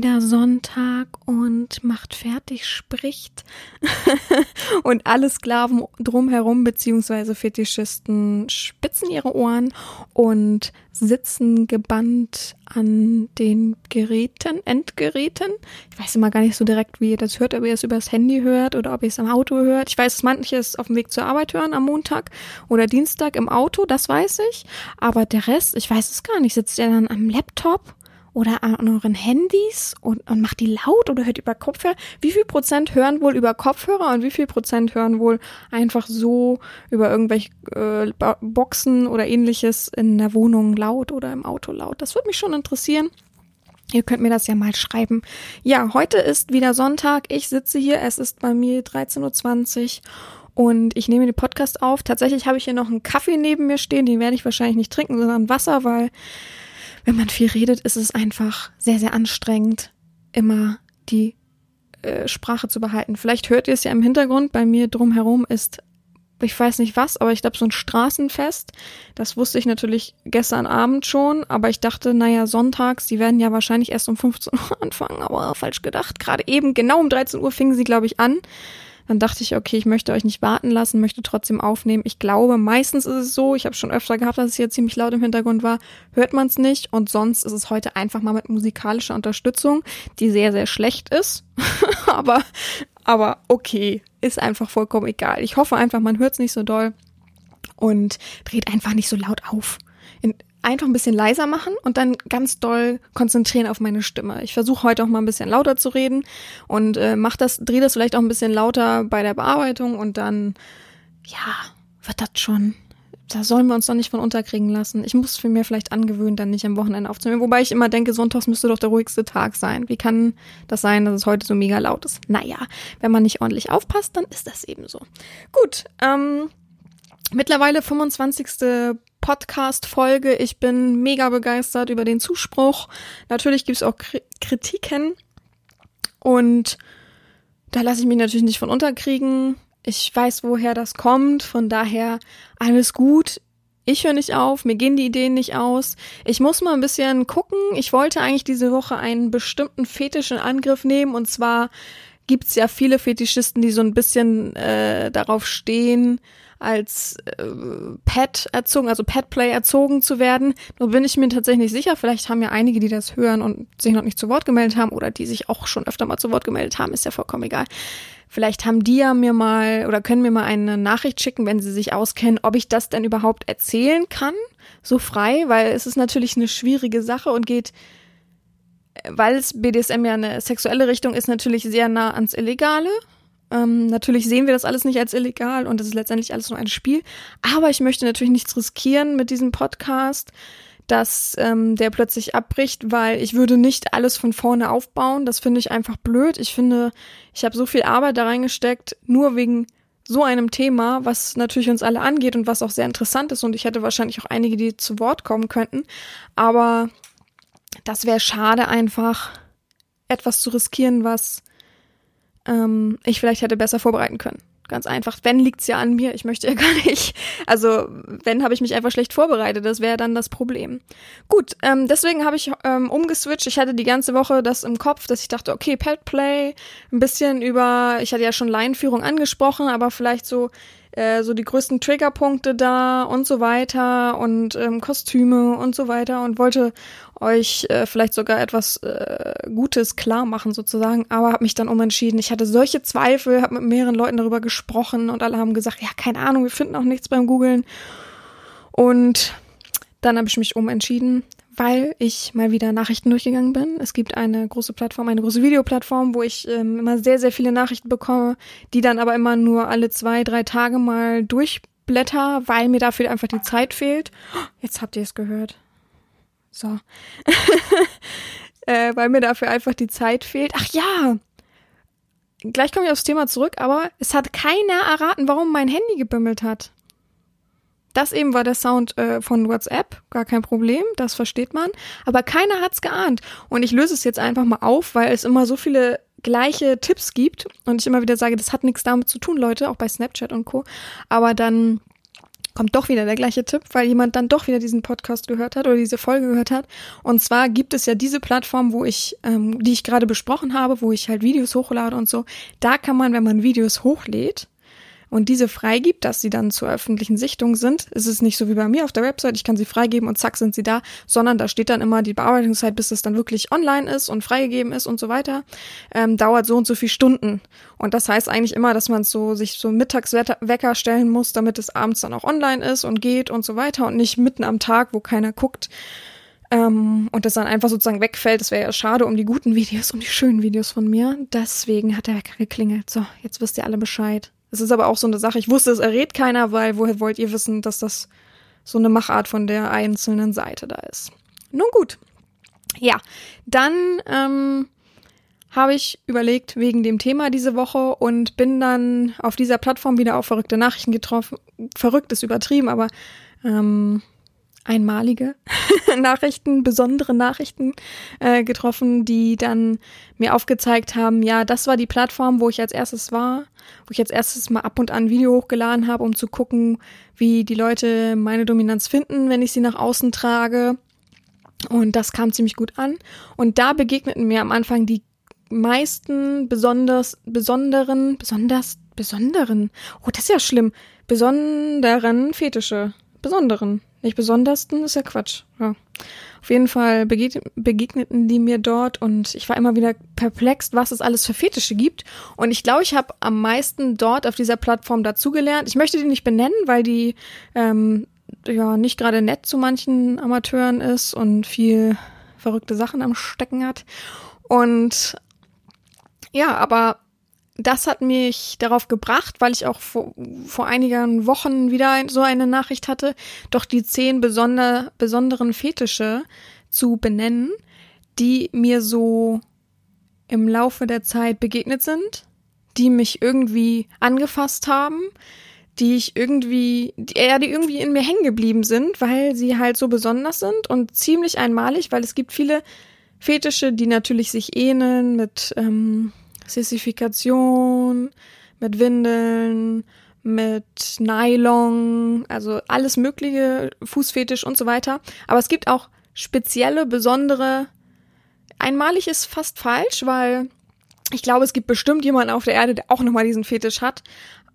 wieder Sonntag und macht fertig spricht und alle Sklaven drumherum beziehungsweise Fetischisten spitzen ihre Ohren und sitzen gebannt an den Geräten, Endgeräten. Ich weiß immer gar nicht so direkt, wie ihr das hört, ob ihr es übers Handy hört oder ob ihr es am Auto hört. Ich weiß, dass manche es auf dem Weg zur Arbeit hören am Montag oder Dienstag im Auto, das weiß ich. Aber der Rest, ich weiß es gar nicht. Sitzt ihr dann am Laptop oder an euren Handys und, und macht die laut oder hört über Kopfhörer? Wie viel Prozent hören wohl über Kopfhörer und wie viel Prozent hören wohl einfach so über irgendwelche äh, Boxen oder ähnliches in der Wohnung laut oder im Auto laut? Das würde mich schon interessieren. Ihr könnt mir das ja mal schreiben. Ja, heute ist wieder Sonntag. Ich sitze hier. Es ist bei mir 13.20 Uhr und ich nehme den Podcast auf. Tatsächlich habe ich hier noch einen Kaffee neben mir stehen. Den werde ich wahrscheinlich nicht trinken, sondern Wasser, weil wenn man viel redet, ist es einfach sehr, sehr anstrengend, immer die äh, Sprache zu behalten. Vielleicht hört ihr es ja im Hintergrund. Bei mir drumherum ist, ich weiß nicht was, aber ich glaube so ein Straßenfest. Das wusste ich natürlich gestern Abend schon, aber ich dachte, naja, sonntags, die werden ja wahrscheinlich erst um 15 Uhr anfangen, aber falsch gedacht. Gerade eben, genau um 13 Uhr fingen sie, glaube ich, an. Dann dachte ich, okay, ich möchte euch nicht warten lassen, möchte trotzdem aufnehmen. Ich glaube, meistens ist es so, ich habe schon öfter gehabt, dass es hier ziemlich laut im Hintergrund war, hört man es nicht. Und sonst ist es heute einfach mal mit musikalischer Unterstützung, die sehr, sehr schlecht ist. aber, aber okay, ist einfach vollkommen egal. Ich hoffe einfach, man hört es nicht so doll und dreht einfach nicht so laut auf. In, einfach ein bisschen leiser machen und dann ganz doll konzentrieren auf meine Stimme. Ich versuche heute auch mal ein bisschen lauter zu reden und äh, mach das, drehe das vielleicht auch ein bisschen lauter bei der Bearbeitung und dann, ja, wird das schon. Da sollen wir uns doch nicht von unterkriegen lassen. Ich muss mir vielleicht angewöhnen, dann nicht am Wochenende aufzunehmen. Wobei ich immer denke, sonntags müsste doch der ruhigste Tag sein. Wie kann das sein, dass es heute so mega laut ist? Naja, wenn man nicht ordentlich aufpasst, dann ist das eben so. Gut, ähm, mittlerweile 25. Podcast-Folge. Ich bin mega begeistert über den Zuspruch. Natürlich gibt es auch Kritiken. Und da lasse ich mich natürlich nicht von unterkriegen. Ich weiß, woher das kommt. Von daher alles gut. Ich höre nicht auf, mir gehen die Ideen nicht aus. Ich muss mal ein bisschen gucken. Ich wollte eigentlich diese Woche einen bestimmten Fetisch in Angriff nehmen. Und zwar gibt's ja viele Fetischisten, die so ein bisschen äh, darauf stehen, als äh, Pet erzogen, also Pet Play erzogen zu werden. Nur bin ich mir tatsächlich nicht sicher. Vielleicht haben ja einige, die das hören und sich noch nicht zu Wort gemeldet haben oder die sich auch schon öfter mal zu Wort gemeldet haben, ist ja vollkommen egal. Vielleicht haben die ja mir mal oder können mir mal eine Nachricht schicken, wenn sie sich auskennen, ob ich das denn überhaupt erzählen kann, so frei, weil es ist natürlich eine schwierige Sache und geht weil es BDSM ja eine sexuelle Richtung ist, natürlich sehr nah ans Illegale. Ähm, natürlich sehen wir das alles nicht als illegal und das ist letztendlich alles nur ein Spiel. Aber ich möchte natürlich nichts riskieren mit diesem Podcast, dass ähm, der plötzlich abbricht, weil ich würde nicht alles von vorne aufbauen. Das finde ich einfach blöd. Ich finde, ich habe so viel Arbeit da reingesteckt, nur wegen so einem Thema, was natürlich uns alle angeht und was auch sehr interessant ist. Und ich hätte wahrscheinlich auch einige, die zu Wort kommen könnten. Aber das wäre schade einfach, etwas zu riskieren, was ähm, ich vielleicht hätte besser vorbereiten können. Ganz einfach. Wenn liegt's ja an mir. Ich möchte ja gar nicht. Also wenn habe ich mich einfach schlecht vorbereitet. Das wäre dann das Problem. Gut, ähm, deswegen habe ich ähm, umgeswitcht. Ich hatte die ganze Woche das im Kopf, dass ich dachte, okay, Pet Play, ein bisschen über. Ich hatte ja schon Laienführung angesprochen, aber vielleicht so äh, so die größten Triggerpunkte da und so weiter und ähm, Kostüme und so weiter und wollte euch äh, vielleicht sogar etwas äh, Gutes klar machen sozusagen, aber habe mich dann umentschieden. Ich hatte solche Zweifel, habe mit mehreren Leuten darüber gesprochen und alle haben gesagt, ja, keine Ahnung, wir finden auch nichts beim Googlen. Und dann habe ich mich umentschieden, weil ich mal wieder Nachrichten durchgegangen bin. Es gibt eine große Plattform, eine große Videoplattform, wo ich ähm, immer sehr, sehr viele Nachrichten bekomme, die dann aber immer nur alle zwei, drei Tage mal durchblätter, weil mir dafür einfach die Zeit fehlt. Jetzt habt ihr es gehört. So. äh, weil mir dafür einfach die Zeit fehlt. Ach ja, gleich komme ich aufs Thema zurück, aber es hat keiner erraten, warum mein Handy gebimmelt hat. Das eben war der Sound äh, von WhatsApp, gar kein Problem, das versteht man. Aber keiner hat's geahnt. Und ich löse es jetzt einfach mal auf, weil es immer so viele gleiche Tipps gibt und ich immer wieder sage, das hat nichts damit zu tun, Leute, auch bei Snapchat und Co. Aber dann kommt doch wieder der gleiche Tipp, weil jemand dann doch wieder diesen Podcast gehört hat oder diese Folge gehört hat. Und zwar gibt es ja diese Plattform, wo ich, ähm, die ich gerade besprochen habe, wo ich halt Videos hochlade und so. Da kann man, wenn man Videos hochlädt, und diese freigibt, dass sie dann zur öffentlichen Sichtung sind, ist es nicht so wie bei mir auf der Website, ich kann sie freigeben und zack sind sie da, sondern da steht dann immer die Bearbeitungszeit, bis es dann wirklich online ist und freigegeben ist und so weiter, ähm, dauert so und so viele Stunden. Und das heißt eigentlich immer, dass man so sich so Mittagswecker stellen muss, damit es abends dann auch online ist und geht und so weiter und nicht mitten am Tag, wo keiner guckt. Ähm, und das dann einfach sozusagen wegfällt. Das wäre ja schade um die guten Videos, um die schönen Videos von mir. Deswegen hat der Wecker geklingelt. So, jetzt wisst ihr alle Bescheid. Es ist aber auch so eine Sache, ich wusste, es errät keiner, weil woher wollt ihr wissen, dass das so eine Machart von der einzelnen Seite da ist. Nun gut. Ja, dann ähm, habe ich überlegt wegen dem Thema diese Woche und bin dann auf dieser Plattform wieder auf verrückte Nachrichten getroffen. Verrückt ist übertrieben, aber ähm, einmalige Nachrichten, besondere Nachrichten äh, getroffen, die dann mir aufgezeigt haben, ja, das war die Plattform, wo ich als erstes war, wo ich als erstes mal ab und an Video hochgeladen habe, um zu gucken, wie die Leute meine Dominanz finden, wenn ich sie nach außen trage. Und das kam ziemlich gut an. Und da begegneten mir am Anfang die meisten besonders, besonderen, besonders, besonderen, oh, das ist ja schlimm, besonderen Fetische. Besonderen. Nicht besondersten ist ja Quatsch. Ja. Auf jeden Fall begegneten die mir dort und ich war immer wieder perplex, was es alles für Fetische gibt. Und ich glaube, ich habe am meisten dort auf dieser Plattform dazugelernt. Ich möchte die nicht benennen, weil die ähm, ja nicht gerade nett zu manchen Amateuren ist und viel verrückte Sachen am Stecken hat. Und ja, aber das hat mich darauf gebracht, weil ich auch vor, vor einigen Wochen wieder so eine Nachricht hatte, doch die zehn besonder, besonderen Fetische zu benennen, die mir so im Laufe der Zeit begegnet sind, die mich irgendwie angefasst haben, die ich irgendwie, die, ja, die irgendwie in mir hängen geblieben sind, weil sie halt so besonders sind und ziemlich einmalig, weil es gibt viele Fetische, die natürlich sich ähneln mit ähm, Sissifikation, mit Windeln, mit Nylon, also alles mögliche, Fußfetisch und so weiter. Aber es gibt auch spezielle, besondere, einmalig ist fast falsch, weil ich glaube, es gibt bestimmt jemanden auf der Erde, der auch nochmal diesen Fetisch hat,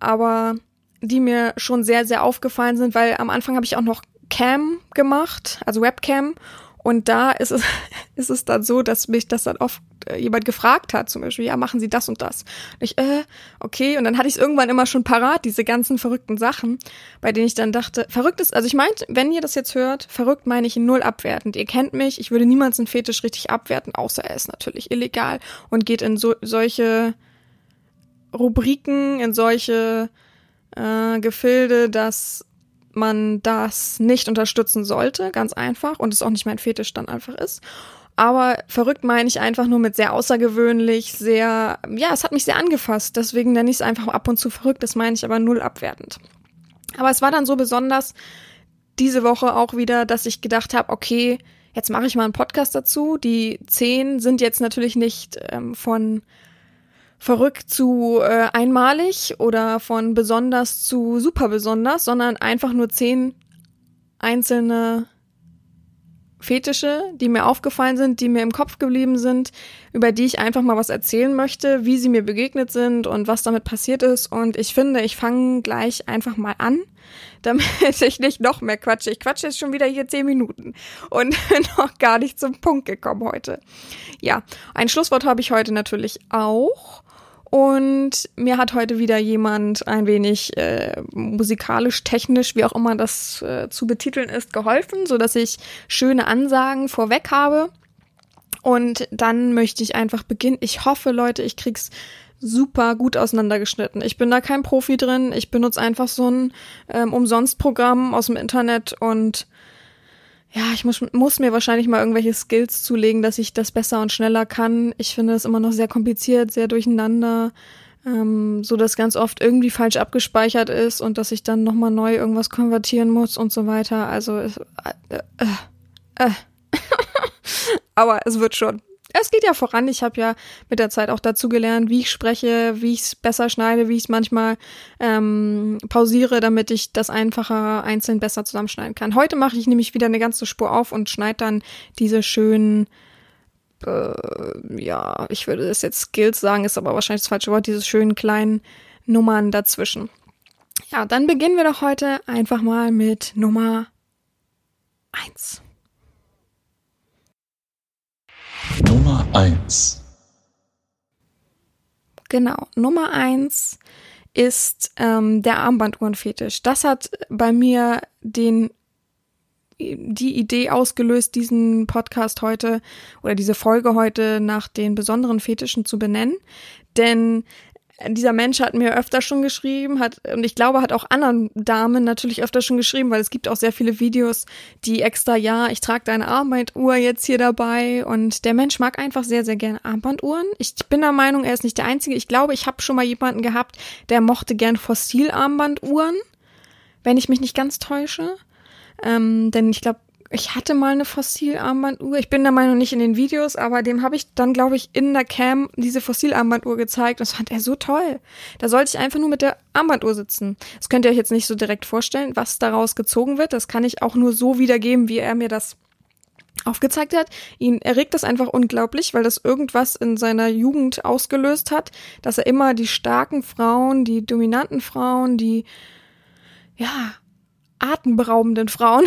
aber die mir schon sehr, sehr aufgefallen sind, weil am Anfang habe ich auch noch Cam gemacht, also Webcam und da ist es, ist es dann so, dass mich das dann oft äh, jemand gefragt hat, zum Beispiel, ja, machen Sie das und das. Und ich, äh, okay. Und dann hatte ich es irgendwann immer schon parat, diese ganzen verrückten Sachen, bei denen ich dann dachte, verrückt ist, also ich meinte, wenn ihr das jetzt hört, verrückt meine ich null abwertend. Ihr kennt mich, ich würde niemals einen Fetisch richtig abwerten, außer er ist natürlich illegal und geht in so, solche Rubriken, in solche äh, Gefilde, dass man das nicht unterstützen sollte, ganz einfach, und es auch nicht mein Fetisch dann einfach ist. Aber verrückt meine ich einfach nur mit sehr außergewöhnlich, sehr, ja, es hat mich sehr angefasst. Deswegen nenne ich es einfach ab und zu verrückt. Das meine ich aber null abwertend. Aber es war dann so besonders diese Woche auch wieder, dass ich gedacht habe, okay, jetzt mache ich mal einen Podcast dazu. Die zehn sind jetzt natürlich nicht ähm, von verrückt zu äh, einmalig oder von besonders zu super besonders, sondern einfach nur zehn einzelne Fetische, die mir aufgefallen sind, die mir im Kopf geblieben sind, über die ich einfach mal was erzählen möchte, wie sie mir begegnet sind und was damit passiert ist. Und ich finde, ich fange gleich einfach mal an, damit ich nicht noch mehr quatsche. Ich quatsche jetzt schon wieder hier zehn Minuten und noch gar nicht zum Punkt gekommen heute. Ja, ein Schlusswort habe ich heute natürlich auch. Und mir hat heute wieder jemand ein wenig äh, musikalisch, technisch, wie auch immer das äh, zu betiteln ist, geholfen, so dass ich schöne Ansagen vorweg habe. Und dann möchte ich einfach beginnen. Ich hoffe, Leute, ich krieg's super gut auseinandergeschnitten. Ich bin da kein Profi drin. Ich benutze einfach so ein ähm, Umsonstprogramm aus dem Internet und ja, ich muss, muss mir wahrscheinlich mal irgendwelche Skills zulegen, dass ich das besser und schneller kann. Ich finde es immer noch sehr kompliziert, sehr durcheinander, ähm, so dass ganz oft irgendwie falsch abgespeichert ist und dass ich dann nochmal neu irgendwas konvertieren muss und so weiter. Also, äh, äh, äh. aber es wird schon es geht ja voran. Ich habe ja mit der Zeit auch dazu gelernt, wie ich spreche, wie ich es besser schneide, wie ich es manchmal ähm, pausiere, damit ich das einfacher einzeln besser zusammenschneiden kann. Heute mache ich nämlich wieder eine ganze Spur auf und schneide dann diese schönen, äh, ja, ich würde es jetzt Skills sagen, ist aber wahrscheinlich das falsche Wort, diese schönen kleinen Nummern dazwischen. Ja, dann beginnen wir doch heute einfach mal mit Nummer eins. Nummer 1. Genau, Nummer eins ist ähm, der Armbanduhrenfetisch. Das hat bei mir den die Idee ausgelöst, diesen Podcast heute oder diese Folge heute nach den besonderen Fetischen zu benennen. Denn dieser Mensch hat mir öfter schon geschrieben, hat, und ich glaube, hat auch anderen Damen natürlich öfter schon geschrieben, weil es gibt auch sehr viele Videos, die extra, ja, ich trage deine Armbanduhr jetzt hier dabei und der Mensch mag einfach sehr, sehr gerne Armbanduhren. Ich bin der Meinung, er ist nicht der Einzige. Ich glaube, ich habe schon mal jemanden gehabt, der mochte gern Fossilarmbanduhren, wenn ich mich nicht ganz täusche. Ähm, denn ich glaube, ich hatte mal eine Fossilarmbanduhr. Ich bin der Meinung nicht in den Videos, aber dem habe ich dann, glaube ich, in der Cam diese Fossilarmbanduhr gezeigt. Das fand er so toll. Da sollte ich einfach nur mit der Armbanduhr sitzen. Das könnt ihr euch jetzt nicht so direkt vorstellen, was daraus gezogen wird. Das kann ich auch nur so wiedergeben, wie er mir das aufgezeigt hat. Ihn erregt das einfach unglaublich, weil das irgendwas in seiner Jugend ausgelöst hat, dass er immer die starken Frauen, die dominanten Frauen, die ja, atemberaubenden Frauen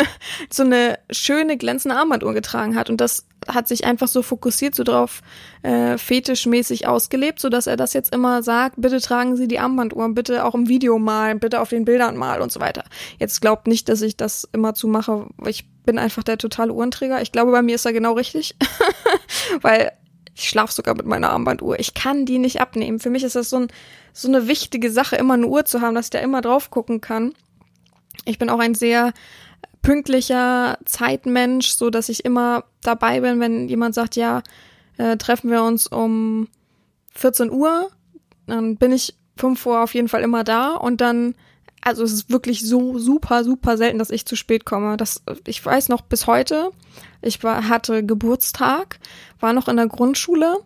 so eine schöne glänzende Armbanduhr getragen hat und das hat sich einfach so fokussiert so drauf äh, fetischmäßig ausgelebt, so dass er das jetzt immer sagt, bitte tragen Sie die Armbanduhr, bitte auch im Video mal, bitte auf den Bildern mal und so weiter. Jetzt glaubt nicht, dass ich das immer zu mache, ich bin einfach der totale Uhrenträger. Ich glaube, bei mir ist er genau richtig, weil ich schlafe sogar mit meiner Armbanduhr. Ich kann die nicht abnehmen. Für mich ist das so, ein, so eine wichtige Sache, immer eine Uhr zu haben, dass ich da immer drauf gucken kann. Ich bin auch ein sehr pünktlicher Zeitmensch, so dass ich immer dabei bin, wenn jemand sagt, ja, äh, treffen wir uns um 14 Uhr, dann bin ich 5 Uhr auf jeden Fall immer da und dann, also es ist wirklich so super, super selten, dass ich zu spät komme. Das, ich weiß noch bis heute, ich war, hatte Geburtstag, war noch in der Grundschule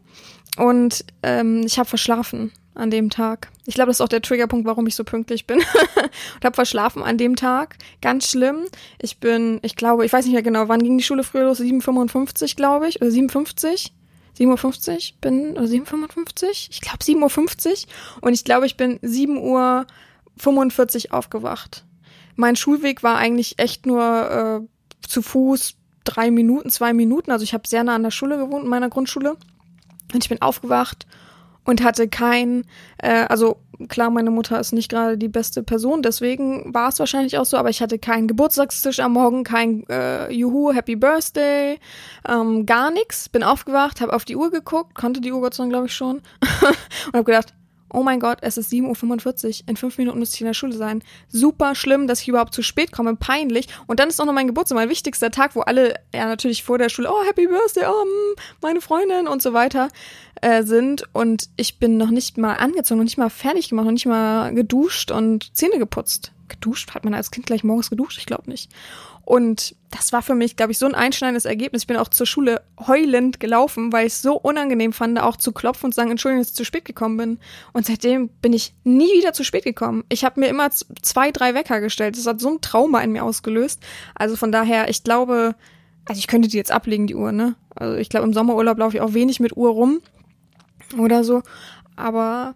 und ähm, ich habe verschlafen an dem Tag. Ich glaube, das ist auch der Triggerpunkt, warum ich so pünktlich bin. und habe verschlafen an dem Tag. Ganz schlimm. Ich bin, ich glaube, ich weiß nicht mehr genau, wann ging die Schule früher los? 7.55, glaube ich. Oder 7.50? 7.50 Uhr bin, oder 7.55? Ich glaube 7.50 Uhr. Und ich glaube, ich bin 7.45 Uhr aufgewacht. Mein Schulweg war eigentlich echt nur äh, zu Fuß drei Minuten, zwei Minuten. Also ich habe sehr nah an der Schule gewohnt, in meiner Grundschule. Und ich bin aufgewacht und hatte kein, äh, also klar, meine Mutter ist nicht gerade die beste Person, deswegen war es wahrscheinlich auch so, aber ich hatte keinen Geburtstagstisch am Morgen, kein äh, Juhu, Happy Birthday, ähm, gar nichts. Bin aufgewacht, habe auf die Uhr geguckt, konnte die Uhr Gott sei Dank, glaube ich, schon und habe gedacht, oh mein Gott, es ist 7.45 Uhr, in fünf Minuten müsste ich in der Schule sein. Super schlimm, dass ich überhaupt zu spät komme, peinlich. Und dann ist auch noch mein Geburtstag, mein wichtigster Tag, wo alle ja natürlich vor der Schule, oh, Happy Birthday, oh, mm, meine Freundin und so weiter äh, sind. Und ich bin noch nicht mal angezogen, noch nicht mal fertig gemacht, noch nicht mal geduscht und Zähne geputzt. Geduscht? Hat man als Kind gleich morgens geduscht? Ich glaube nicht. Und das war für mich, glaube ich, so ein einschneidendes Ergebnis. Ich bin auch zur Schule heulend gelaufen, weil ich es so unangenehm fand, auch zu klopfen und zu sagen, Entschuldigung, dass ich zu spät gekommen bin. Und seitdem bin ich nie wieder zu spät gekommen. Ich habe mir immer zwei, drei Wecker gestellt. Das hat so ein Trauma in mir ausgelöst. Also von daher, ich glaube, also ich könnte die jetzt ablegen, die Uhr, ne? Also ich glaube, im Sommerurlaub laufe ich auch wenig mit Uhr rum oder so. Aber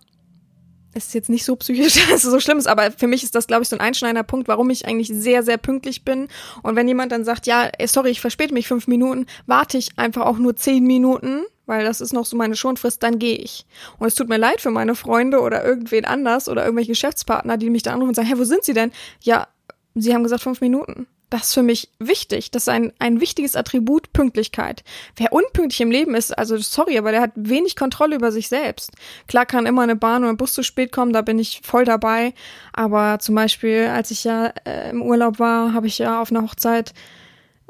ist jetzt nicht so psychisch, dass es so schlimm ist, aber für mich ist das, glaube ich, so ein einschneidender Punkt, warum ich eigentlich sehr, sehr pünktlich bin. Und wenn jemand dann sagt, ja, sorry, ich verspäte mich fünf Minuten, warte ich einfach auch nur zehn Minuten, weil das ist noch so meine Schonfrist, dann gehe ich. Und es tut mir leid für meine Freunde oder irgendwen anders oder irgendwelche Geschäftspartner, die mich da anrufen und sagen, hä, wo sind sie denn? Ja, sie haben gesagt fünf Minuten. Das ist für mich wichtig. Das ist ein, ein wichtiges Attribut Pünktlichkeit. Wer unpünktlich im Leben ist, also sorry, aber der hat wenig Kontrolle über sich selbst. Klar kann immer eine Bahn oder ein Bus zu spät kommen, da bin ich voll dabei. Aber zum Beispiel, als ich ja äh, im Urlaub war, habe ich ja auf einer Hochzeit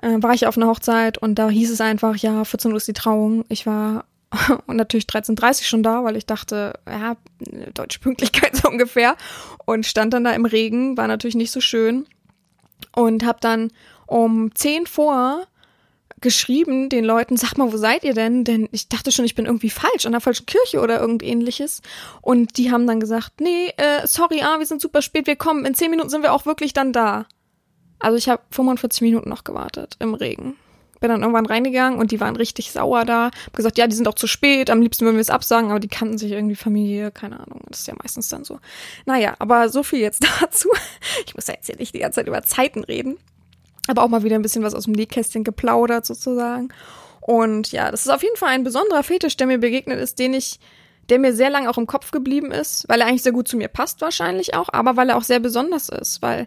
äh, war ich auf einer Hochzeit und da hieß es einfach, ja, 14 Uhr ist die Trauung. Ich war und natürlich 13.30 schon da, weil ich dachte, ja, deutsche Pünktlichkeit so ungefähr. Und stand dann da im Regen, war natürlich nicht so schön. Und habe dann um 10 vor geschrieben den Leuten, sag mal, wo seid ihr denn? Denn ich dachte schon, ich bin irgendwie falsch, an der falschen Kirche oder irgend ähnliches. Und die haben dann gesagt, nee, äh, sorry, ah, wir sind super spät, wir kommen, in 10 Minuten sind wir auch wirklich dann da. Also ich habe 45 Minuten noch gewartet im Regen. Bin dann irgendwann reingegangen und die waren richtig sauer da. Hab gesagt, ja, die sind auch zu spät, am liebsten würden wir es absagen, aber die kannten sich irgendwie Familie, keine Ahnung. Das ist ja meistens dann so. Naja, aber so viel jetzt dazu. Ich muss ja jetzt hier nicht die ganze Zeit über Zeiten reden aber auch mal wieder ein bisschen was aus dem Nähkästchen geplaudert sozusagen. Und ja, das ist auf jeden Fall ein besonderer Fetisch, der mir begegnet ist, den ich, der mir sehr lange auch im Kopf geblieben ist, weil er eigentlich sehr gut zu mir passt wahrscheinlich auch, aber weil er auch sehr besonders ist, weil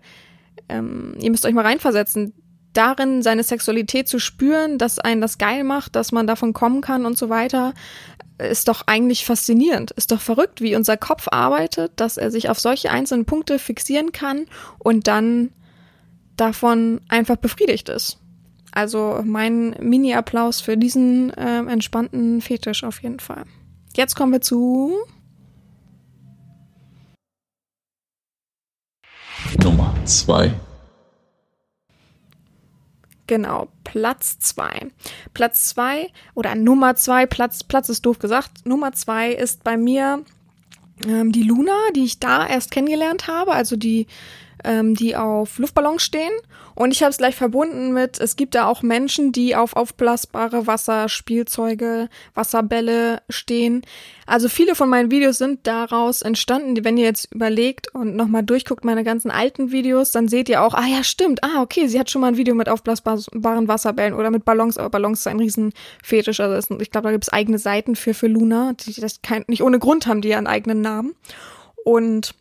ähm, ihr müsst euch mal reinversetzen, darin seine Sexualität zu spüren, dass einen das geil macht, dass man davon kommen kann und so weiter, ist doch eigentlich faszinierend, ist doch verrückt, wie unser Kopf arbeitet, dass er sich auf solche einzelnen Punkte fixieren kann und dann davon einfach befriedigt ist. Also mein Mini-Applaus für diesen äh, entspannten Fetisch auf jeden Fall. Jetzt kommen wir zu Nummer 2. Genau, Platz 2. Platz 2 oder Nummer 2, Platz, Platz ist doof gesagt. Nummer 2 ist bei mir ähm, die Luna, die ich da erst kennengelernt habe, also die ähm, die auf Luftballons stehen. Und ich habe es gleich verbunden mit, es gibt da auch Menschen, die auf aufblasbare Wasserspielzeuge, Wasserbälle stehen. Also viele von meinen Videos sind daraus entstanden. Wenn ihr jetzt überlegt und nochmal durchguckt meine ganzen alten Videos, dann seht ihr auch, ah ja, stimmt, ah okay, sie hat schon mal ein Video mit aufblasbaren Wasserbällen oder mit Ballons, aber Ballons ist ein Riesenfetisch. Also ich glaube, da gibt es eigene Seiten für, für Luna. Die, das kann, nicht ohne Grund haben die ja einen eigenen Namen. Und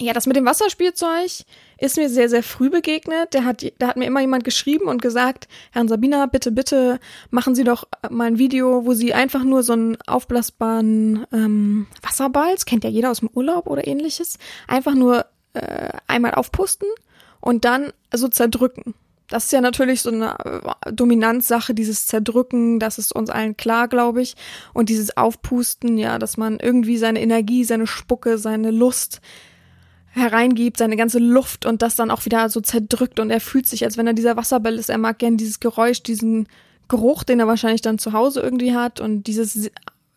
ja, das mit dem Wasserspielzeug ist mir sehr, sehr früh begegnet. Der hat, da hat mir immer jemand geschrieben und gesagt, Herrn Sabina, bitte, bitte machen Sie doch mal ein Video, wo Sie einfach nur so einen aufblasbaren ähm, Wasserball, das kennt ja jeder aus dem Urlaub oder ähnliches, einfach nur äh, einmal aufpusten und dann so zerdrücken. Das ist ja natürlich so eine äh, Dominanzsache, dieses Zerdrücken, das ist uns allen klar, glaube ich. Und dieses Aufpusten, ja, dass man irgendwie seine Energie, seine Spucke, seine Lust hereingibt, seine ganze Luft und das dann auch wieder so zerdrückt und er fühlt sich, als wenn er dieser Wasserball ist. Er mag gern dieses Geräusch, diesen Geruch, den er wahrscheinlich dann zu Hause irgendwie hat und dieses,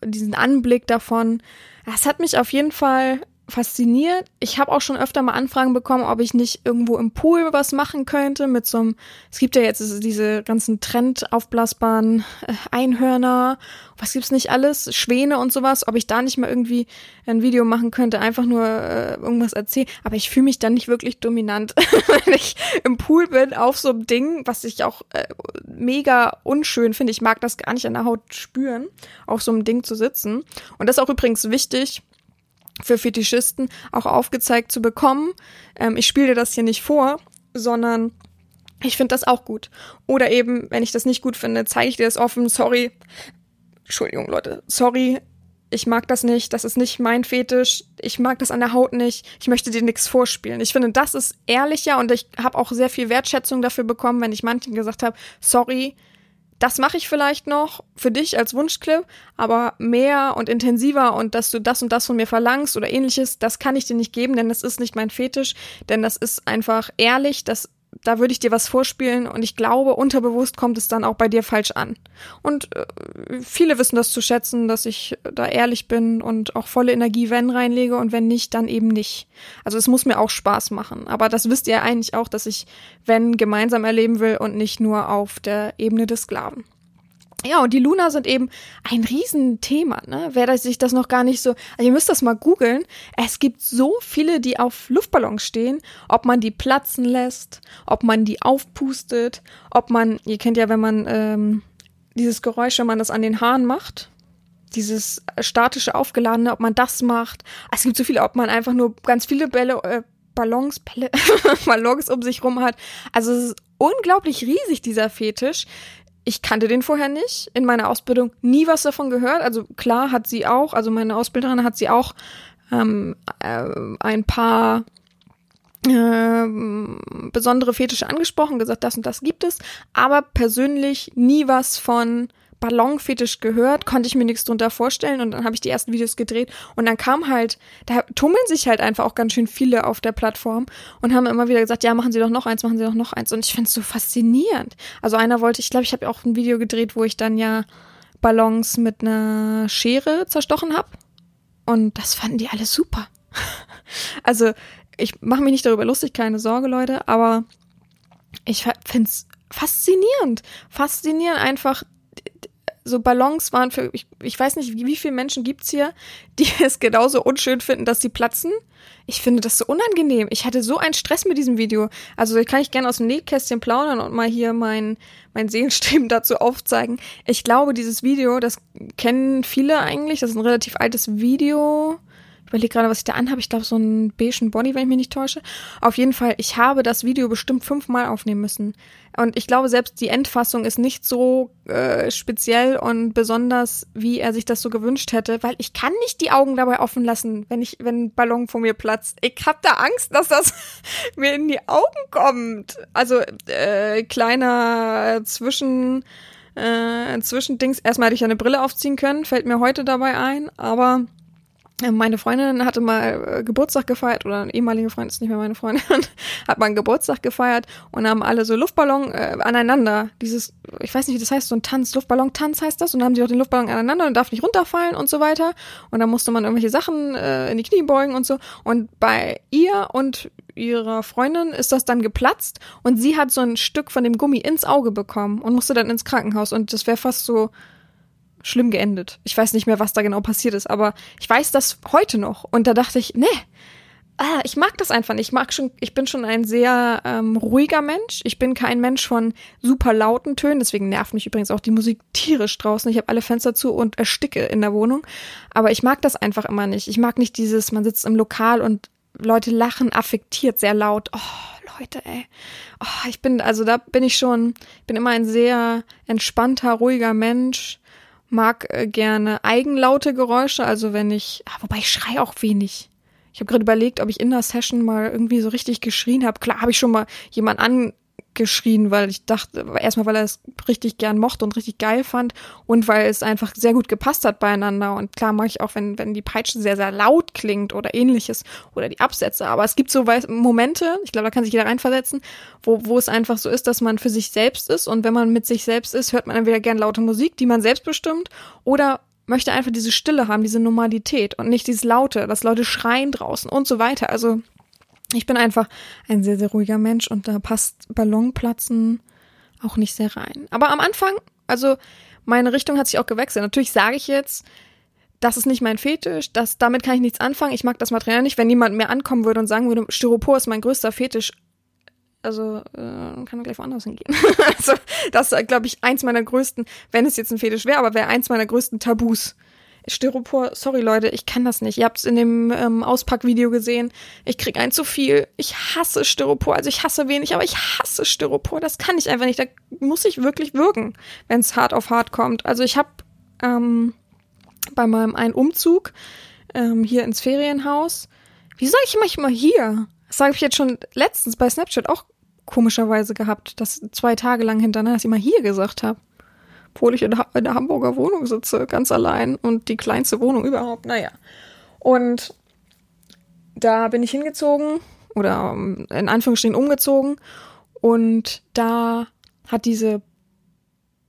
diesen Anblick davon. Das hat mich auf jeden Fall fasziniert. Ich habe auch schon öfter mal Anfragen bekommen, ob ich nicht irgendwo im Pool was machen könnte mit so einem, es gibt ja jetzt diese ganzen Trend aufblasbaren äh, Einhörner, was gibt's nicht alles, Schwäne und sowas, ob ich da nicht mal irgendwie ein Video machen könnte, einfach nur äh, irgendwas erzählen, aber ich fühle mich dann nicht wirklich dominant, wenn ich im Pool bin auf so einem Ding, was ich auch äh, mega unschön finde. Ich mag das gar nicht an der Haut spüren, auf so einem Ding zu sitzen. Und das ist auch übrigens wichtig, für Fetischisten auch aufgezeigt zu bekommen. Ähm, ich spiele dir das hier nicht vor, sondern ich finde das auch gut. Oder eben, wenn ich das nicht gut finde, zeige ich dir das offen. Sorry. Entschuldigung, Leute. Sorry. Ich mag das nicht. Das ist nicht mein Fetisch. Ich mag das an der Haut nicht. Ich möchte dir nichts vorspielen. Ich finde, das ist ehrlicher und ich habe auch sehr viel Wertschätzung dafür bekommen, wenn ich manchen gesagt habe, sorry, das mache ich vielleicht noch für dich als Wunschclip, aber mehr und intensiver und dass du das und das von mir verlangst oder ähnliches, das kann ich dir nicht geben, denn das ist nicht mein Fetisch, denn das ist einfach ehrlich, das da würde ich dir was vorspielen und ich glaube, unterbewusst kommt es dann auch bei dir falsch an. Und äh, viele wissen das zu schätzen, dass ich da ehrlich bin und auch volle Energie, wenn reinlege und wenn nicht, dann eben nicht. Also es muss mir auch Spaß machen. Aber das wisst ihr eigentlich auch, dass ich, wenn, gemeinsam erleben will und nicht nur auf der Ebene des Sklaven. Ja, und die Luna sind eben ein Riesenthema, ne? Wer sich das noch gar nicht so, also ihr müsst das mal googeln. Es gibt so viele, die auf Luftballons stehen, ob man die platzen lässt, ob man die aufpustet, ob man, ihr kennt ja, wenn man ähm, dieses Geräusch, wenn man das an den Haaren macht, dieses statische aufgeladene, ob man das macht. Es gibt so viele, ob man einfach nur ganz viele Bälle, äh, Ballons, Bälle, Ballons um sich rum hat. Also es ist unglaublich riesig, dieser Fetisch. Ich kannte den vorher nicht. In meiner Ausbildung nie was davon gehört. Also klar hat sie auch, also meine Ausbilderin hat sie auch ähm, äh, ein paar ähm, besondere Fetische angesprochen, gesagt, das und das gibt es, aber persönlich nie was von Ballonfetisch gehört, konnte ich mir nichts drunter vorstellen und dann habe ich die ersten Videos gedreht und dann kam halt, da tummeln sich halt einfach auch ganz schön viele auf der Plattform und haben immer wieder gesagt, ja, machen Sie doch noch eins, machen Sie doch noch eins und ich finde es so faszinierend. Also einer wollte, ich glaube, ich habe auch ein Video gedreht, wo ich dann ja Ballons mit einer Schere zerstochen habe und das fanden die alle super. also ich mache mich nicht darüber lustig, keine Sorge, Leute, aber ich finde es faszinierend. Faszinierend einfach. So Ballons waren für, ich, ich weiß nicht, wie, wie viele Menschen gibt's hier, die es genauso unschön finden, dass sie platzen. Ich finde das so unangenehm. Ich hatte so einen Stress mit diesem Video. Also kann ich gerne aus dem Nähkästchen plaudern und mal hier mein, mein Seelenstreben dazu aufzeigen. Ich glaube, dieses Video, das kennen viele eigentlich. Das ist ein relativ altes Video überlege gerade, was ich da anhabe. Ich glaube, so einen beigen Body, wenn ich mich nicht täusche. Auf jeden Fall, ich habe das Video bestimmt fünfmal aufnehmen müssen. Und ich glaube, selbst die Endfassung ist nicht so äh, speziell und besonders, wie er sich das so gewünscht hätte, weil ich kann nicht die Augen dabei offen lassen, wenn ich, wenn ein Ballon vor mir platzt. Ich habe da Angst, dass das mir in die Augen kommt. Also äh, kleiner Zwischen äh, Zwischendings. Erstmal hätte ich eine Brille aufziehen können, fällt mir heute dabei ein, aber meine Freundin hatte mal äh, Geburtstag gefeiert oder ein ehemaliger Freund ist nicht mehr meine Freundin, hat mal einen Geburtstag gefeiert und haben alle so Luftballon äh, aneinander. Dieses, ich weiß nicht, wie das heißt, so ein Tanz, Luftballon-Tanz heißt das. Und dann haben sie auch den Luftballon aneinander und darf nicht runterfallen und so weiter. Und dann musste man irgendwelche Sachen äh, in die Knie beugen und so. Und bei ihr und ihrer Freundin ist das dann geplatzt und sie hat so ein Stück von dem Gummi ins Auge bekommen und musste dann ins Krankenhaus. Und das wäre fast so schlimm geendet. Ich weiß nicht mehr, was da genau passiert ist, aber ich weiß das heute noch. Und da dachte ich, nee, ah, ich mag das einfach nicht. Ich mag schon, ich bin schon ein sehr ähm, ruhiger Mensch. Ich bin kein Mensch von super lauten Tönen. Deswegen nervt mich übrigens auch die Musik tierisch draußen. Ich habe alle Fenster zu und ersticke in der Wohnung. Aber ich mag das einfach immer nicht. Ich mag nicht dieses, man sitzt im Lokal und Leute lachen affektiert sehr laut. Oh, Leute, ey. Oh, ich bin, also da bin ich schon, bin immer ein sehr entspannter, ruhiger Mensch mag äh, gerne eigenlaute Geräusche, also wenn ich, ah, wobei ich schrei auch wenig. Ich habe gerade überlegt, ob ich in der Session mal irgendwie so richtig geschrien habe. Klar habe ich schon mal jemand an geschrien, weil ich dachte, erstmal, weil er es richtig gern mochte und richtig geil fand und weil es einfach sehr gut gepasst hat beieinander. Und klar mache ich auch, wenn, wenn die Peitsche sehr, sehr laut klingt oder ähnliches oder die Absätze. Aber es gibt so Momente, ich glaube, da kann sich jeder reinversetzen, wo, wo es einfach so ist, dass man für sich selbst ist und wenn man mit sich selbst ist, hört man entweder gern laute Musik, die man selbst bestimmt oder möchte einfach diese Stille haben, diese Normalität und nicht dieses Laute, dass Leute schreien draußen und so weiter. Also ich bin einfach ein sehr, sehr ruhiger Mensch und da passt Ballonplatzen auch nicht sehr rein. Aber am Anfang, also meine Richtung hat sich auch gewechselt. Natürlich sage ich jetzt, das ist nicht mein Fetisch, das, damit kann ich nichts anfangen. Ich mag das Material nicht. Wenn jemand mir ankommen würde und sagen würde, Styropor ist mein größter Fetisch, also äh, kann er gleich woanders hingehen. also das ist, glaube ich, eins meiner größten, wenn es jetzt ein Fetisch wäre, aber wäre eins meiner größten Tabus. Styropor, sorry Leute, ich kann das nicht. Ihr habt es in dem ähm, Auspackvideo gesehen. Ich krieg ein zu viel. Ich hasse Styropor. Also ich hasse wenig, aber ich hasse Styropor. Das kann ich einfach nicht. Da muss ich wirklich wirken, wenn es hart auf hart kommt. Also ich habe ähm, bei meinem einen Umzug ähm, hier ins Ferienhaus. Wie sage ich manchmal hier? Das sage ich jetzt schon letztens bei Snapchat auch komischerweise gehabt, dass zwei Tage lang hintereinander dass ich immer hier gesagt habe obwohl ich in, in der Hamburger Wohnung sitze, ganz allein und die kleinste Wohnung überhaupt. Naja. Und da bin ich hingezogen oder ähm, in Anführungsstrichen umgezogen und da hat diese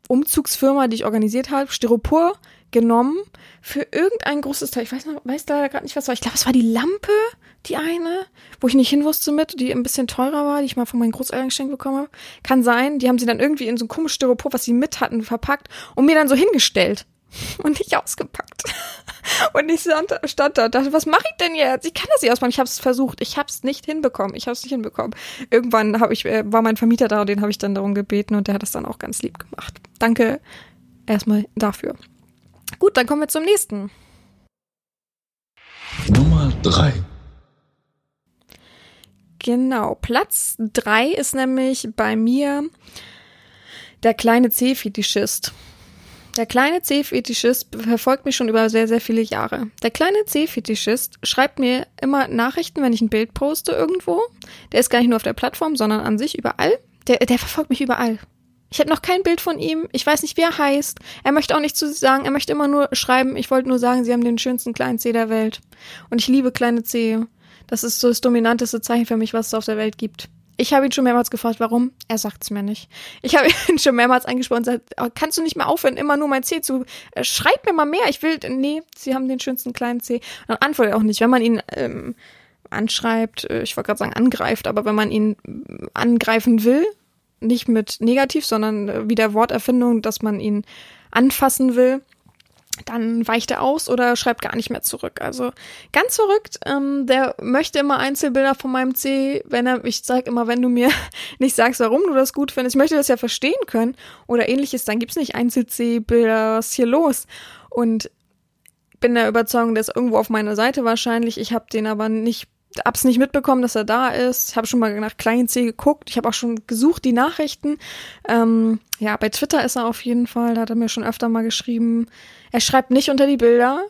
Umzugsfirma, die ich organisiert habe, Styropor genommen für irgendein großes Teil. Ich weiß noch, weiß leider gerade nicht, was war. Ich glaube, es war die Lampe, die eine, wo ich nicht hin wusste mit, die ein bisschen teurer war, die ich mal von meinen Großeltern geschenkt bekommen habe. Kann sein. Die haben sie dann irgendwie in so ein komisches Styropor, was sie mit hatten, verpackt und mir dann so hingestellt und nicht ausgepackt. Und ich stand, stand da und dachte, was mache ich denn jetzt? Ich kann das nicht ausmachen. Ich habe es versucht. Ich habe es nicht hinbekommen. Ich habe es nicht hinbekommen. Irgendwann hab ich, äh, war mein Vermieter da und den habe ich dann darum gebeten und der hat es dann auch ganz lieb gemacht. Danke erstmal dafür. Gut, dann kommen wir zum nächsten. Nummer 3. Genau, Platz 3 ist nämlich bei mir der kleine C-Fetischist. Der kleine C-Fetischist verfolgt mich schon über sehr, sehr viele Jahre. Der kleine C-Fetischist schreibt mir immer Nachrichten, wenn ich ein Bild poste irgendwo. Der ist gar nicht nur auf der Plattform, sondern an sich überall. Der, der verfolgt mich überall. Ich hätte noch kein Bild von ihm. Ich weiß nicht, wie er heißt. Er möchte auch nichts zu sagen. Er möchte immer nur schreiben. Ich wollte nur sagen, sie haben den schönsten kleinen C der Welt. Und ich liebe kleine C. Das ist so das dominanteste Zeichen für mich, was es auf der Welt gibt. Ich habe ihn schon mehrmals gefragt, warum. Er sagt's mir nicht. Ich habe ihn schon mehrmals angesprochen und gesagt, oh, kannst du nicht mal aufhören, immer nur mein C zu. Äh, schreib mir mal mehr. Ich will. Nee, sie haben den schönsten kleinen C. Dann antwortet er auch nicht. Wenn man ihn ähm, anschreibt, äh, ich wollte gerade sagen angreift, aber wenn man ihn äh, angreifen will, nicht mit negativ, sondern wie der Worterfindung, dass man ihn anfassen will, dann weicht er aus oder schreibt gar nicht mehr zurück. Also ganz verrückt. Ähm, der möchte immer Einzelbilder von meinem C, wenn er, ich sag immer, wenn du mir nicht sagst, warum du das gut findest, ich möchte das ja verstehen können oder ähnliches, dann gibt's nicht Einzel-C-Bilder, was ist hier los? Und bin der Überzeugung, der ist irgendwo auf meiner Seite wahrscheinlich. Ich habe den aber nicht hab's nicht mitbekommen, dass er da ist. Ich habe schon mal nach Klein C geguckt. Ich habe auch schon gesucht, die Nachrichten. Ähm, ja, bei Twitter ist er auf jeden Fall. Da hat er mir schon öfter mal geschrieben. Er schreibt nicht unter die Bilder.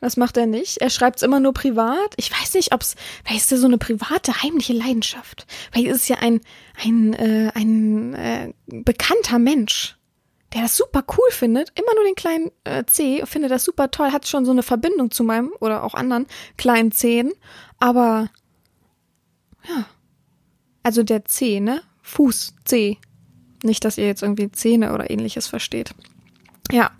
Das macht er nicht. Er schreibt's immer nur privat. Ich weiß nicht, ob's, vielleicht ist er so eine private, heimliche Leidenschaft. Weil ist es ja ein, ein, äh, ein äh, bekannter Mensch, der das super cool findet. Immer nur den kleinen äh, C, findet das super toll, hat schon so eine Verbindung zu meinem oder auch anderen kleinen Zehen. Aber ja. Also der C, ne? Fuß, C. Nicht, dass ihr jetzt irgendwie Zähne oder ähnliches versteht. Ja,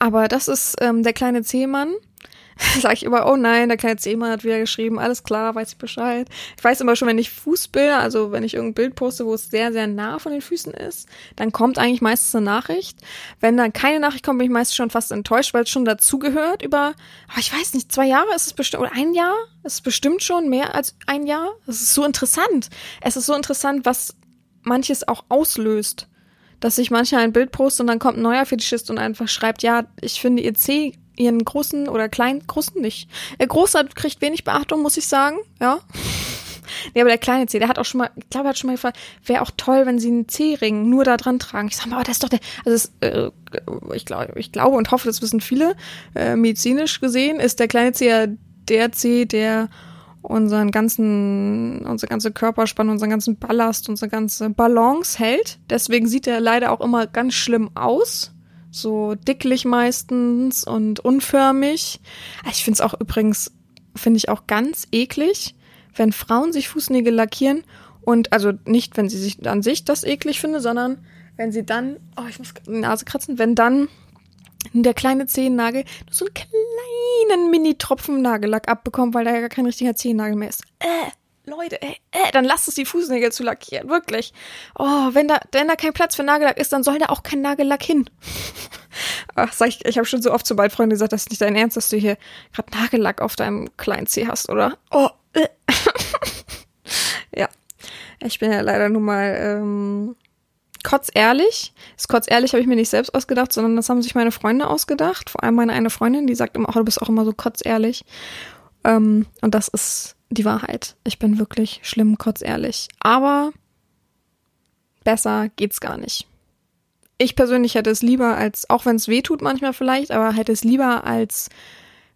aber das ist ähm, der kleine C-Mann. Sag ich immer, oh nein, der kleine C-Mann hat wieder geschrieben, alles klar, weiß ich Bescheid. Ich weiß immer schon, wenn ich Fußbilder, also wenn ich irgendein Bild poste, wo es sehr, sehr nah von den Füßen ist, dann kommt eigentlich meistens eine Nachricht. Wenn dann keine Nachricht kommt, bin ich meistens schon fast enttäuscht, weil es schon dazugehört über, aber ich weiß nicht, zwei Jahre ist es bestimmt, oder ein Jahr? Es ist bestimmt schon mehr als ein Jahr. Es ist so interessant. Es ist so interessant, was manches auch auslöst dass sich manchmal ein Bild postet und dann kommt ein neuer Fetischist und einfach schreibt, ja, ich finde ihr C, ihren großen oder kleinen, großen nicht. Der Große kriegt wenig Beachtung, muss ich sagen, ja. nee, aber der kleine C, der hat auch schon mal, ich glaube, er hat schon mal gefragt, wäre auch toll, wenn sie einen C-Ring nur da dran tragen. Ich sage mal, aber das ist doch der, also das, äh, ich glaube, ich glaube und hoffe, das wissen viele, äh, medizinisch gesehen ist der kleine C ja der C, der unseren ganzen, unsere ganze Körperspannung, unseren ganzen Ballast, unsere ganze Balance hält. Deswegen sieht er leider auch immer ganz schlimm aus. So dicklich meistens und unförmig. Ich finde es auch übrigens, finde ich auch ganz eklig, wenn Frauen sich Fußnägel lackieren und, also nicht, wenn sie sich an sich das eklig finde, sondern wenn sie dann, oh, ich muss die Nase kratzen, wenn dann der kleine Zehennagel nur so einen kleinen Mini-Tropfen Nagellack abbekommt, weil da ja gar kein richtiger Zehennagel mehr ist. Äh, Leute, äh, äh, dann lasst es die Fußnägel zu lackieren, wirklich. Oh, wenn da, wenn da kein Platz für Nagellack ist, dann soll da auch kein Nagellack hin. Ach, sag ich, ich habe schon so oft zu meinen Freunden gesagt, das ist nicht dein Ernst, dass du hier gerade Nagellack auf deinem kleinen Zeh hast, oder? Oh, äh. ja. Ich bin ja leider nun mal ähm, kotzehrlich. Das kotzehrlich habe ich mir nicht selbst ausgedacht, sondern das haben sich meine Freunde ausgedacht. Vor allem meine eine Freundin, die sagt immer, oh, du bist auch immer so kotzehrlich. Ähm, und das ist die Wahrheit. Ich bin wirklich schlimm kotzehrlich. Aber besser geht's gar nicht. Ich persönlich hätte es lieber als, auch wenn es weh tut manchmal vielleicht, aber hätte es lieber als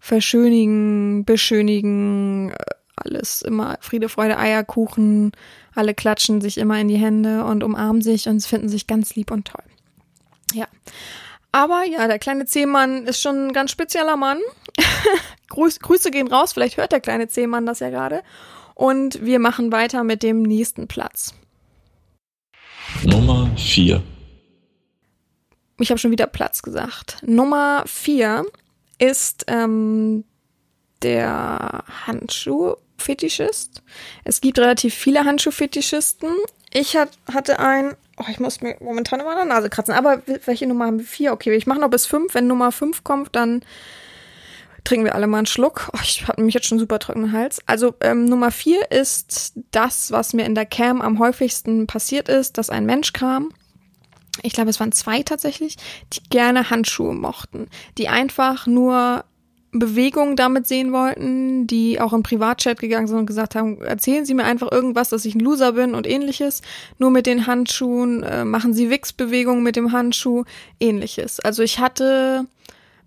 verschönigen, beschönigen, äh, alles immer Friede, Freude, Eierkuchen, alle klatschen sich immer in die Hände und umarmen sich und finden sich ganz lieb und toll. Ja. Aber ja, der kleine Zehmann ist schon ein ganz spezieller Mann. Grüß, Grüße gehen raus, vielleicht hört der kleine Zehmann das ja gerade. Und wir machen weiter mit dem nächsten Platz. Nummer 4. Ich habe schon wieder Platz gesagt. Nummer 4 ist ähm, der Handschuh Fetischist. Es gibt relativ viele Handschuhfetischisten. Ich hat, hatte ein, oh, ich muss mir momentan immer an der Nase kratzen, aber welche Nummer haben wir? Vier? Okay, ich mache noch bis fünf. Wenn Nummer fünf kommt, dann trinken wir alle mal einen Schluck. Oh, ich habe mich jetzt schon super trockenen Hals. Also ähm, Nummer vier ist das, was mir in der Cam am häufigsten passiert ist, dass ein Mensch kam. Ich glaube, es waren zwei tatsächlich, die gerne Handschuhe mochten, die einfach nur Bewegungen damit sehen wollten, die auch im Privatchat gegangen sind und gesagt haben, erzählen Sie mir einfach irgendwas, dass ich ein Loser bin und ähnliches. Nur mit den Handschuhen, äh, machen Sie Wix-Bewegungen mit dem Handschuh, ähnliches. Also ich hatte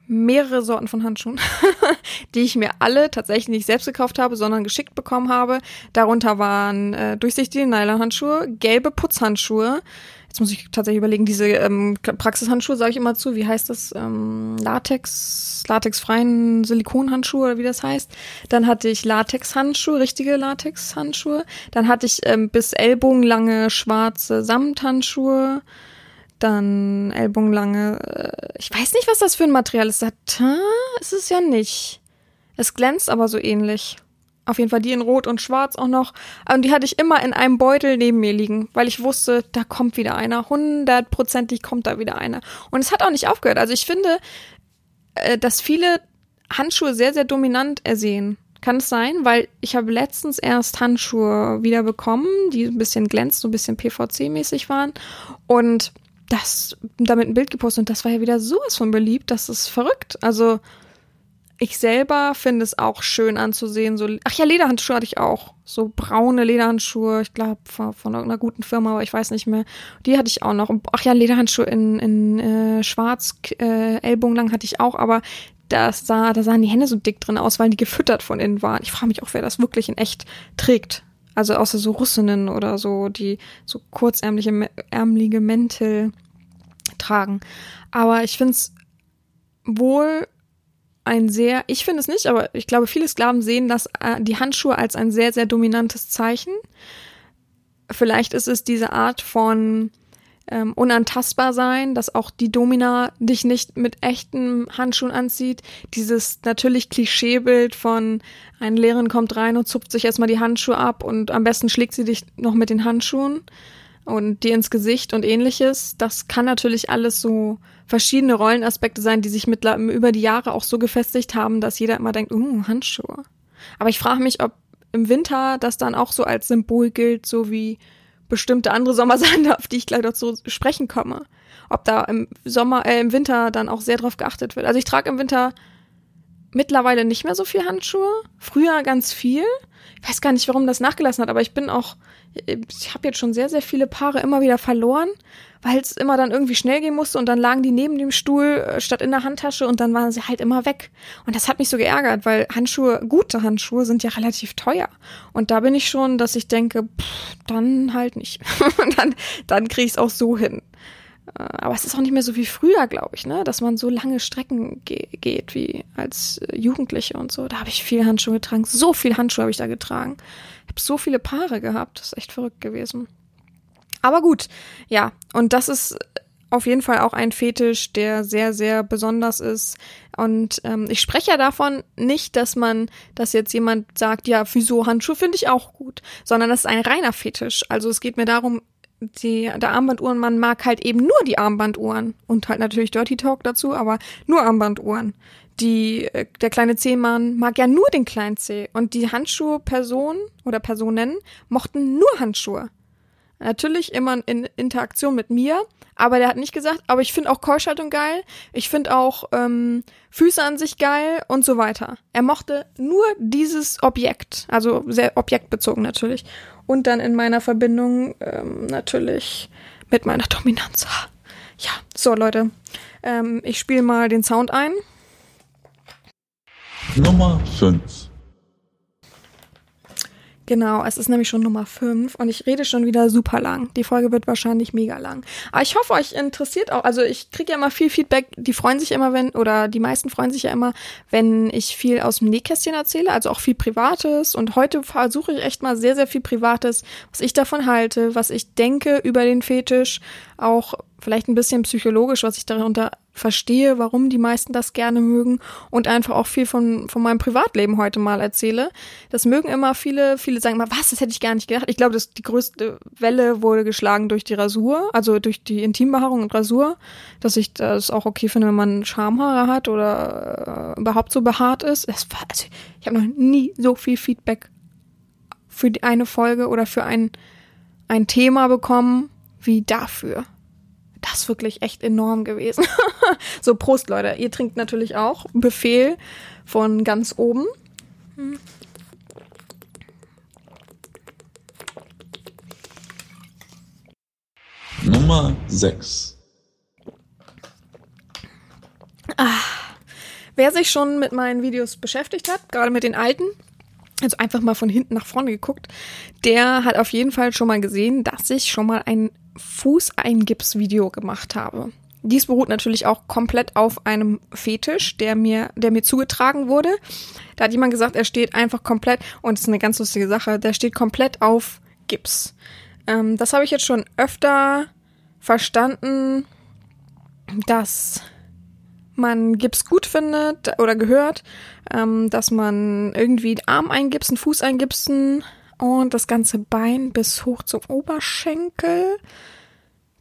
mehrere Sorten von Handschuhen, die ich mir alle tatsächlich nicht selbst gekauft habe, sondern geschickt bekommen habe. Darunter waren äh, durchsichtige Nylonhandschuhe, gelbe Putzhandschuhe, jetzt muss ich tatsächlich überlegen, diese ähm, Praxishandschuhe sage ich immer zu, wie heißt das? Ähm, Latex, latexfreien Silikonhandschuhe oder wie das heißt. Dann hatte ich Latexhandschuhe, richtige Latexhandschuhe. Dann hatte ich ähm, bis ellbogenlange schwarze Samthandschuhe. Dann ellbogenlange, äh, ich weiß nicht, was das für ein Material ist. Satin ist es ja nicht. Es glänzt aber so ähnlich. Auf jeden Fall die in Rot und Schwarz auch noch. Und die hatte ich immer in einem Beutel neben mir liegen, weil ich wusste, da kommt wieder einer. Hundertprozentig kommt da wieder einer. Und es hat auch nicht aufgehört. Also ich finde, äh, dass viele Handschuhe sehr, sehr dominant ersehen. Kann es sein? Weil ich habe letztens erst Handschuhe wieder bekommen, die ein bisschen glänzt, so ein bisschen PVC-mäßig waren. Und das damit ein Bild gepostet und das war ja wieder sowas von beliebt, das ist verrückt. Also ich selber finde es auch schön anzusehen. So, ach ja, Lederhandschuhe hatte ich auch. So braune Lederhandschuhe, ich glaube von, von irgendeiner guten Firma, aber ich weiß nicht mehr. Die hatte ich auch noch. Ach ja, Lederhandschuhe in, in äh, schwarz, äh, ellbogenlang hatte ich auch, aber das sah, da sahen die Hände so dick drin aus, weil die gefüttert von innen waren. Ich frage mich auch, wer das wirklich in echt trägt. Also außer so Russinnen oder so, die so kurzärmliche, ärmelige Mäntel tragen. Aber ich finde es wohl ein sehr, ich finde es nicht, aber ich glaube, viele Sklaven sehen das, äh, die Handschuhe als ein sehr, sehr dominantes Zeichen. Vielleicht ist es diese Art von ähm, unantastbar sein, dass auch die Domina dich nicht mit echten Handschuhen anzieht. Dieses natürlich Klischeebild von ein Lehrerin kommt rein und zupft sich erstmal die Handschuhe ab und am besten schlägt sie dich noch mit den Handschuhen und dir ins Gesicht und ähnliches. Das kann natürlich alles so verschiedene Rollenaspekte sein, die sich mit, über die Jahre auch so gefestigt haben, dass jeder immer denkt, uh, Handschuhe. Aber ich frage mich, ob im Winter das dann auch so als Symbol gilt, so wie bestimmte andere Sommer sein, auf die ich gleich noch zu sprechen komme. Ob da im Sommer, äh, im Winter dann auch sehr drauf geachtet wird. Also ich trage im Winter mittlerweile nicht mehr so viel Handschuhe. Früher ganz viel. Ich weiß gar nicht, warum das nachgelassen hat, aber ich bin auch, ich habe jetzt schon sehr, sehr viele Paare immer wieder verloren, weil es immer dann irgendwie schnell gehen musste und dann lagen die neben dem Stuhl äh, statt in der Handtasche und dann waren sie halt immer weg. Und das hat mich so geärgert, weil Handschuhe, gute Handschuhe sind ja relativ teuer. Und da bin ich schon, dass ich denke, pff, dann halt nicht. dann dann kriege ich es auch so hin. Äh, aber es ist auch nicht mehr so wie früher, glaube ich, ne? dass man so lange Strecken ge geht wie als Jugendliche und so. Da habe ich viel Handschuhe getragen. So viel Handschuhe habe ich da getragen. Ich habe so viele Paare gehabt. Das ist echt verrückt gewesen. Aber gut, ja. Und das ist auf jeden Fall auch ein Fetisch, der sehr, sehr besonders ist. Und ähm, ich spreche ja davon nicht, dass man, dass jetzt jemand sagt, ja, wieso Handschuhe finde ich auch gut, sondern das ist ein reiner Fetisch. Also es geht mir darum, die, der Armbanduhrenmann mag halt eben nur die Armbanduhren und halt natürlich Dirty Talk dazu, aber nur Armbanduhren. Die, äh, der kleine C-Mann mag ja nur den kleinen C und die Handschuhe-Person oder Personen mochten nur Handschuhe. Natürlich immer in Interaktion mit mir, aber der hat nicht gesagt, aber ich finde auch Keuschhaltung geil, ich finde auch ähm, Füße an sich geil und so weiter. Er mochte nur dieses Objekt, also sehr objektbezogen natürlich. Und dann in meiner Verbindung ähm, natürlich mit meiner Dominanz. Ja, so Leute, ähm, ich spiele mal den Sound ein. Nummer 5. Genau, es ist nämlich schon Nummer 5 und ich rede schon wieder super lang. Die Folge wird wahrscheinlich mega lang. Aber ich hoffe, euch interessiert auch, also ich kriege ja immer viel Feedback, die freuen sich immer, wenn, oder die meisten freuen sich ja immer, wenn ich viel aus dem Nähkästchen erzähle, also auch viel Privates. Und heute versuche ich echt mal sehr, sehr viel Privates, was ich davon halte, was ich denke über den Fetisch, auch vielleicht ein bisschen psychologisch, was ich darunter verstehe, warum die meisten das gerne mögen und einfach auch viel von, von meinem Privatleben heute mal erzähle. Das mögen immer viele, viele sagen mal, was, das hätte ich gar nicht gedacht. Ich glaube, dass die größte Welle wurde geschlagen durch die Rasur, also durch die Intimbehaarung und Rasur, dass ich das auch okay finde, wenn man Schamhaare hat oder äh, überhaupt so behaart ist. Das war, also ich habe noch nie so viel Feedback für die eine Folge oder für ein, ein Thema bekommen wie dafür das ist wirklich echt enorm gewesen. so, Prost, Leute. Ihr trinkt natürlich auch. Befehl von ganz oben. Nummer 6. Wer sich schon mit meinen Videos beschäftigt hat, gerade mit den alten, also einfach mal von hinten nach vorne geguckt, der hat auf jeden Fall schon mal gesehen, dass ich schon mal ein Fußeingipsvideo gemacht habe. Dies beruht natürlich auch komplett auf einem Fetisch, der mir, der mir zugetragen wurde. Da hat jemand gesagt, er steht einfach komplett, und das ist eine ganz lustige Sache, der steht komplett auf Gips. Ähm, das habe ich jetzt schon öfter verstanden, dass man Gips gut findet oder gehört, ähm, dass man irgendwie den Arm eingipsen, Fuß eingipsen und das ganze Bein bis hoch zum Oberschenkel.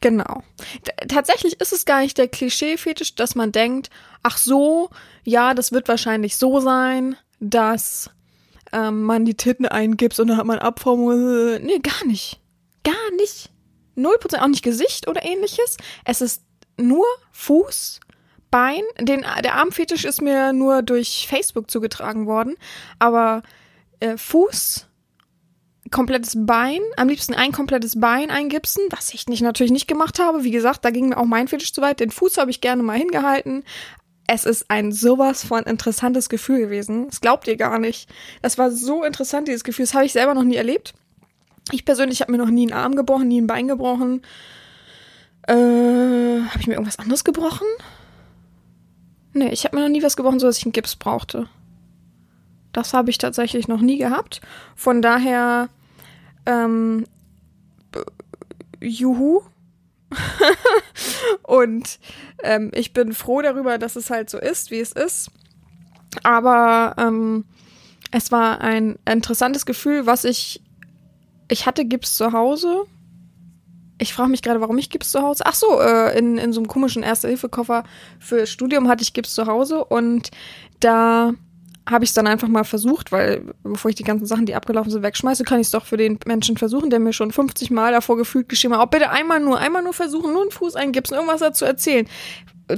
Genau. T tatsächlich ist es gar nicht der Klischee-Fetisch, dass man denkt, ach so, ja, das wird wahrscheinlich so sein, dass ähm, man die Titten eingipst und dann hat man Abformung. Nee, gar nicht. Gar nicht. Null Prozent, auch nicht Gesicht oder ähnliches. Es ist nur Fuß, Bein. Den, der Armfetisch ist mir nur durch Facebook zugetragen worden. Aber äh, Fuß, komplettes Bein, am liebsten ein komplettes Bein eingipsen, was ich nicht, natürlich nicht gemacht habe. Wie gesagt, da ging mir auch mein Fetisch zu weit. Den Fuß habe ich gerne mal hingehalten. Es ist ein sowas von interessantes Gefühl gewesen. Das glaubt ihr gar nicht. Das war so interessant, dieses Gefühl. Das habe ich selber noch nie erlebt. Ich persönlich habe mir noch nie einen Arm gebrochen, nie ein Bein gebrochen. Äh, habe ich mir irgendwas anderes gebrochen? Nee, ich habe mir noch nie was gebrochen, so dass ich einen Gips brauchte. Das habe ich tatsächlich noch nie gehabt. Von daher, ähm, äh, juhu. Und ähm, ich bin froh darüber, dass es halt so ist, wie es ist. Aber ähm, es war ein interessantes Gefühl, was ich. Ich hatte Gips zu Hause. Ich frage mich gerade, warum ich Gips zu Hause. Ach so, äh, in, in so einem komischen Erste-Hilfe-Koffer für Studium hatte ich Gips zu Hause und da habe ich es dann einfach mal versucht, weil bevor ich die ganzen Sachen, die abgelaufen sind, wegschmeiße, kann ich es doch für den Menschen versuchen, der mir schon 50 Mal davor gefühlt geschrieben hat, auch bitte einmal nur, einmal nur versuchen, nur einen Fuß eingibsen, irgendwas dazu erzählen.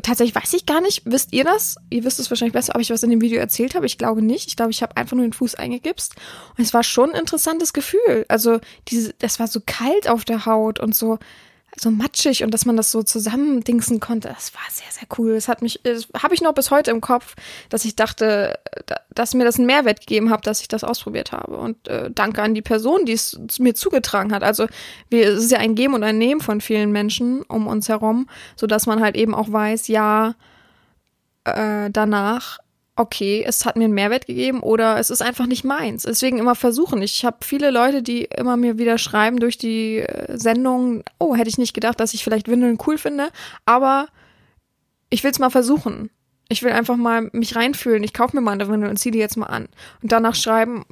Tatsächlich weiß ich gar nicht, wisst ihr das? Ihr wisst es wahrscheinlich besser, ob ich was in dem Video erzählt habe. Ich glaube nicht. Ich glaube, ich habe einfach nur den Fuß eingegipst. Und es war schon ein interessantes Gefühl. Also, diese, das war so kalt auf der Haut und so, so matschig und dass man das so zusammendingsen konnte, das war sehr, sehr cool. Das hat mich, habe ich noch bis heute im Kopf, dass ich dachte, dass mir das einen Mehrwert gegeben hat, dass ich das ausprobiert habe. Und äh, danke an die Person, die es mir zugetragen hat. Also wir, es ist ja ein Geben und ein Nehmen von vielen Menschen um uns herum, so dass man halt eben auch weiß, ja, äh, danach okay, es hat mir einen Mehrwert gegeben oder es ist einfach nicht meins. Deswegen immer versuchen. Ich habe viele Leute, die immer mir wieder schreiben durch die äh, Sendung, oh, hätte ich nicht gedacht, dass ich vielleicht Windeln cool finde, aber ich will es mal versuchen. Ich will einfach mal mich reinfühlen. Ich kaufe mir mal eine Windel und ziehe die jetzt mal an. Und danach schreiben,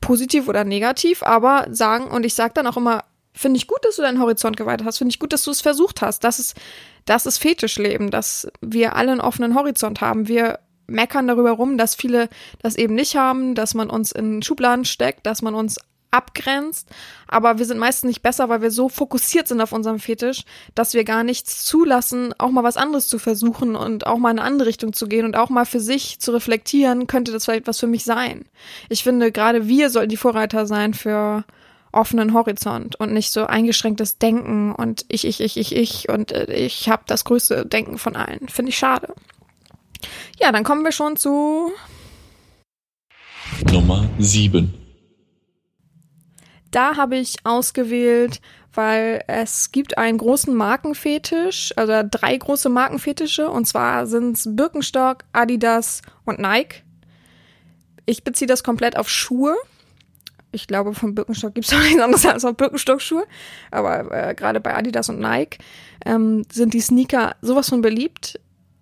positiv oder negativ, aber sagen, und ich sage dann auch immer, finde ich gut, dass du deinen Horizont geweitet hast, finde ich gut, dass du es versucht hast. Das ist, das ist Fetischleben, dass wir alle einen offenen Horizont haben. Wir meckern darüber rum, dass viele das eben nicht haben, dass man uns in Schubladen steckt, dass man uns abgrenzt, aber wir sind meistens nicht besser, weil wir so fokussiert sind auf unserem Fetisch, dass wir gar nichts zulassen, auch mal was anderes zu versuchen und auch mal in eine andere Richtung zu gehen und auch mal für sich zu reflektieren, könnte das vielleicht was für mich sein. Ich finde, gerade wir sollten die Vorreiter sein für offenen Horizont und nicht so eingeschränktes Denken und ich, ich, ich, ich, ich und äh, ich habe das größte Denken von allen. Finde ich schade. Ja, dann kommen wir schon zu. Nummer 7. Da habe ich ausgewählt, weil es gibt einen großen Markenfetisch, also drei große Markenfetische, und zwar sind es Birkenstock, Adidas und Nike. Ich beziehe das komplett auf Schuhe. Ich glaube, von Birkenstock gibt es auch nichts anderes als auf Birkenstock-Schuhe. Aber äh, gerade bei Adidas und Nike ähm, sind die Sneaker sowas von beliebt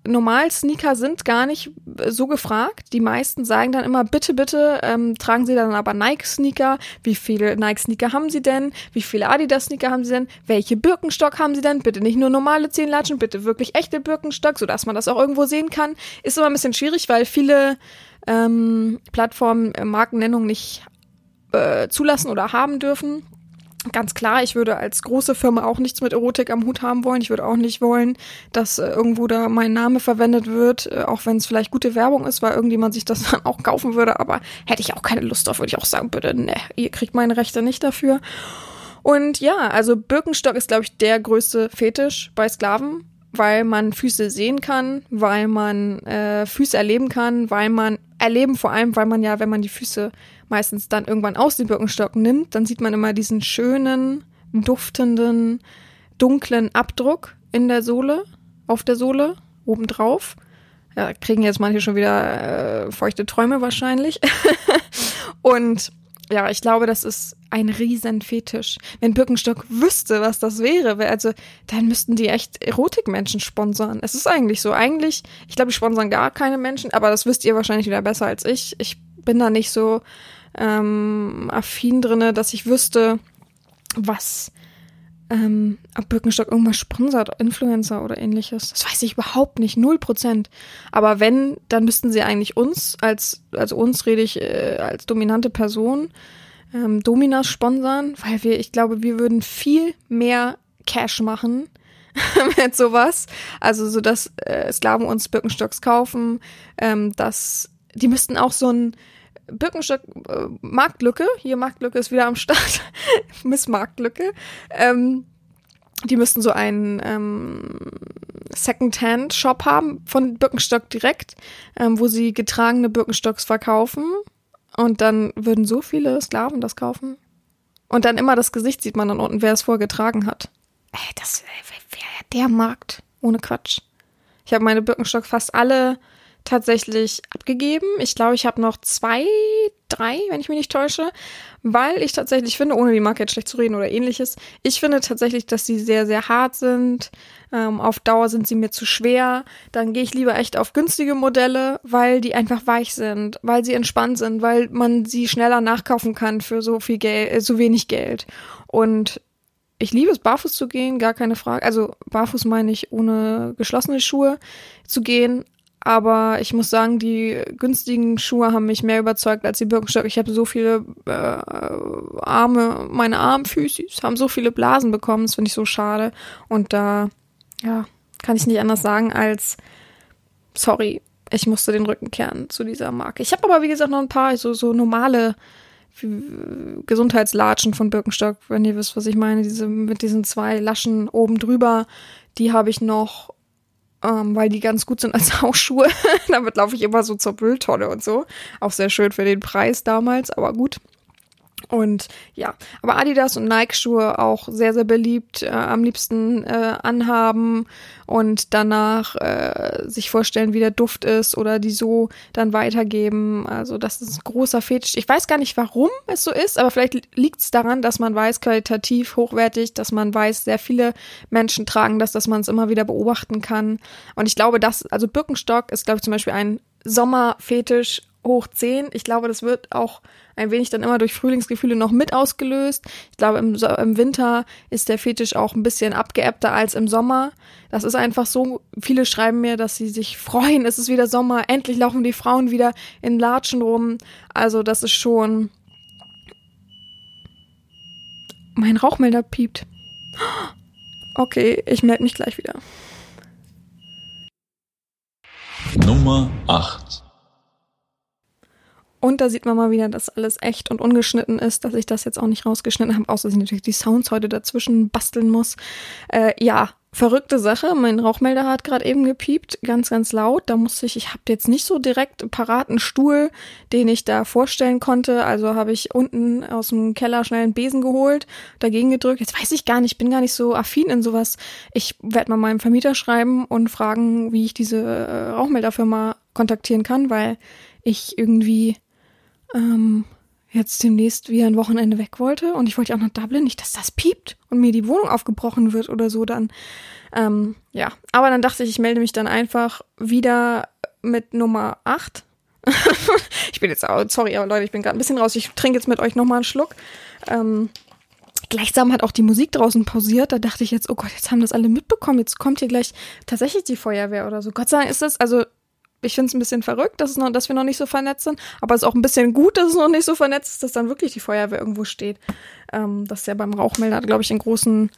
normal Sneaker sind gar nicht so gefragt. Die meisten sagen dann immer, bitte, bitte, ähm, tragen Sie dann aber Nike-Sneaker. Wie viele Nike-Sneaker haben Sie denn? Wie viele Adidas-Sneaker haben Sie denn? Welche Birkenstock haben Sie denn? Bitte nicht nur normale Zehenlatschen, bitte wirklich echte Birkenstock, sodass man das auch irgendwo sehen kann. Ist immer ein bisschen schwierig, weil viele ähm, Plattformen äh, Markennennung nicht äh, zulassen oder haben dürfen. Ganz klar, ich würde als große Firma auch nichts mit Erotik am Hut haben wollen. Ich würde auch nicht wollen, dass äh, irgendwo da mein Name verwendet wird, äh, auch wenn es vielleicht gute Werbung ist, weil irgendjemand sich das dann auch kaufen würde. Aber hätte ich auch keine Lust drauf, würde ich auch sagen, bitte, ne, ihr kriegt meine Rechte nicht dafür. Und ja, also Birkenstock ist, glaube ich, der größte Fetisch bei Sklaven, weil man Füße sehen kann, weil man äh, Füße erleben kann, weil man erleben vor allem, weil man ja, wenn man die Füße meistens dann irgendwann aus dem Birkenstock nimmt, dann sieht man immer diesen schönen, duftenden, dunklen Abdruck in der Sohle, auf der Sohle, obendrauf. Ja, kriegen jetzt manche schon wieder äh, feuchte Träume wahrscheinlich. Und ja, ich glaube, das ist ein riesen Fetisch. Wenn Birkenstock wüsste, was das wäre, wär- also dann müssten die echt Erotikmenschen sponsern. Es ist eigentlich so. Eigentlich, ich glaube, die sponsern gar keine Menschen, aber das wisst ihr wahrscheinlich wieder besser als ich. Ich bin da nicht so ähm, affin drinne, dass ich wüsste, was ähm, ob Birkenstock irgendwas sponsert, Influencer oder ähnliches. Das weiß ich überhaupt nicht, null Prozent. Aber wenn, dann müssten sie eigentlich uns als, also uns rede ich äh, als dominante Person, ähm, Dominas sponsern, weil wir, ich glaube, wir würden viel mehr Cash machen mit sowas. Also so, dass äh, Sklaven uns Birkenstocks kaufen, ähm, dass die müssten auch so ein Birkenstock äh, Marktlücke, hier Marktlücke ist wieder am Start, Miss Marktlücke. Ähm, die müssten so einen ähm, Second-Hand-Shop haben von Birkenstock direkt, ähm, wo sie getragene Birkenstocks verkaufen. Und dann würden so viele Sklaven das kaufen. Und dann immer das Gesicht sieht man dann unten, wer es vorgetragen hat. Ey, das wäre der Markt. Ohne Quatsch. Ich habe meine Birkenstock fast alle tatsächlich abgegeben. Ich glaube, ich habe noch zwei, drei, wenn ich mich nicht täusche, weil ich tatsächlich finde, ohne die Marke jetzt schlecht zu reden oder ähnliches, ich finde tatsächlich, dass sie sehr, sehr hart sind. Ähm, auf Dauer sind sie mir zu schwer. Dann gehe ich lieber echt auf günstige Modelle, weil die einfach weich sind, weil sie entspannt sind, weil man sie schneller nachkaufen kann für so viel Geld, äh, so wenig Geld. Und ich liebe es, barfuß zu gehen, gar keine Frage. Also barfuß meine ich ohne geschlossene Schuhe zu gehen. Aber ich muss sagen, die günstigen Schuhe haben mich mehr überzeugt als die Birkenstock. Ich habe so viele äh, Arme, meine Armfüßis haben so viele Blasen bekommen. Das finde ich so schade. Und da, ja, kann ich nicht anders sagen als, sorry, ich musste den Rücken kehren zu dieser Marke. Ich habe aber, wie gesagt, noch ein paar so, so normale Gesundheitslatschen von Birkenstock, wenn ihr wisst, was ich meine. Diese mit diesen zwei Laschen oben drüber, die habe ich noch, ähm, weil die ganz gut sind als Hausschuhe. Damit laufe ich immer so zur Mülltonne und so. Auch sehr schön für den Preis damals, aber gut. Und ja, aber Adidas und Nike-Schuhe auch sehr, sehr beliebt, äh, am liebsten äh, anhaben und danach äh, sich vorstellen, wie der Duft ist oder die so dann weitergeben. Also das ist ein großer Fetisch. Ich weiß gar nicht, warum es so ist, aber vielleicht liegt es daran, dass man weiß, qualitativ hochwertig, dass man weiß, sehr viele Menschen tragen das, dass man es immer wieder beobachten kann. Und ich glaube, dass, also Birkenstock ist, glaube ich, zum Beispiel ein Sommerfetisch hoch 10. Ich glaube, das wird auch ein wenig dann immer durch Frühlingsgefühle noch mit ausgelöst. Ich glaube, im, im Winter ist der Fetisch auch ein bisschen abgeebbter als im Sommer. Das ist einfach so. Viele schreiben mir, dass sie sich freuen, es ist wieder Sommer, endlich laufen die Frauen wieder in Latschen rum. Also, das ist schon. Mein Rauchmelder piept. Okay, ich melde mich gleich wieder. Nummer 8. Und da sieht man mal wieder, dass alles echt und ungeschnitten ist, dass ich das jetzt auch nicht rausgeschnitten habe, außer dass ich natürlich die Sounds heute dazwischen basteln muss. Äh, ja, verrückte Sache. Mein Rauchmelder hat gerade eben gepiept, ganz, ganz laut. Da musste ich, ich habe jetzt nicht so direkt paraten Stuhl, den ich da vorstellen konnte. Also habe ich unten aus dem Keller schnell einen Besen geholt, dagegen gedrückt. Jetzt weiß ich gar nicht, ich bin gar nicht so affin in sowas. Ich werde mal meinem Vermieter schreiben und fragen, wie ich diese äh, Rauchmelderfirma kontaktieren kann, weil ich irgendwie ähm, jetzt demnächst wieder ein Wochenende weg wollte und ich wollte auch nach Dublin, nicht, dass das piept und mir die Wohnung aufgebrochen wird oder so dann. Ähm, ja, aber dann dachte ich, ich melde mich dann einfach wieder mit Nummer 8. ich bin jetzt, sorry, aber Leute, ich bin gerade ein bisschen raus. Ich trinke jetzt mit euch nochmal einen Schluck. Ähm, Gleichsam hat auch die Musik draußen pausiert. Da dachte ich jetzt, oh Gott, jetzt haben das alle mitbekommen. Jetzt kommt hier gleich tatsächlich die Feuerwehr oder so. Gott sei Dank ist das, also ich finde es ein bisschen verrückt, dass, noch, dass wir noch nicht so vernetzt sind, aber es ist auch ein bisschen gut, dass es noch nicht so vernetzt ist, dass dann wirklich die Feuerwehr irgendwo steht. Ähm, das ist ja beim Rauchmelder, glaube ich, in großen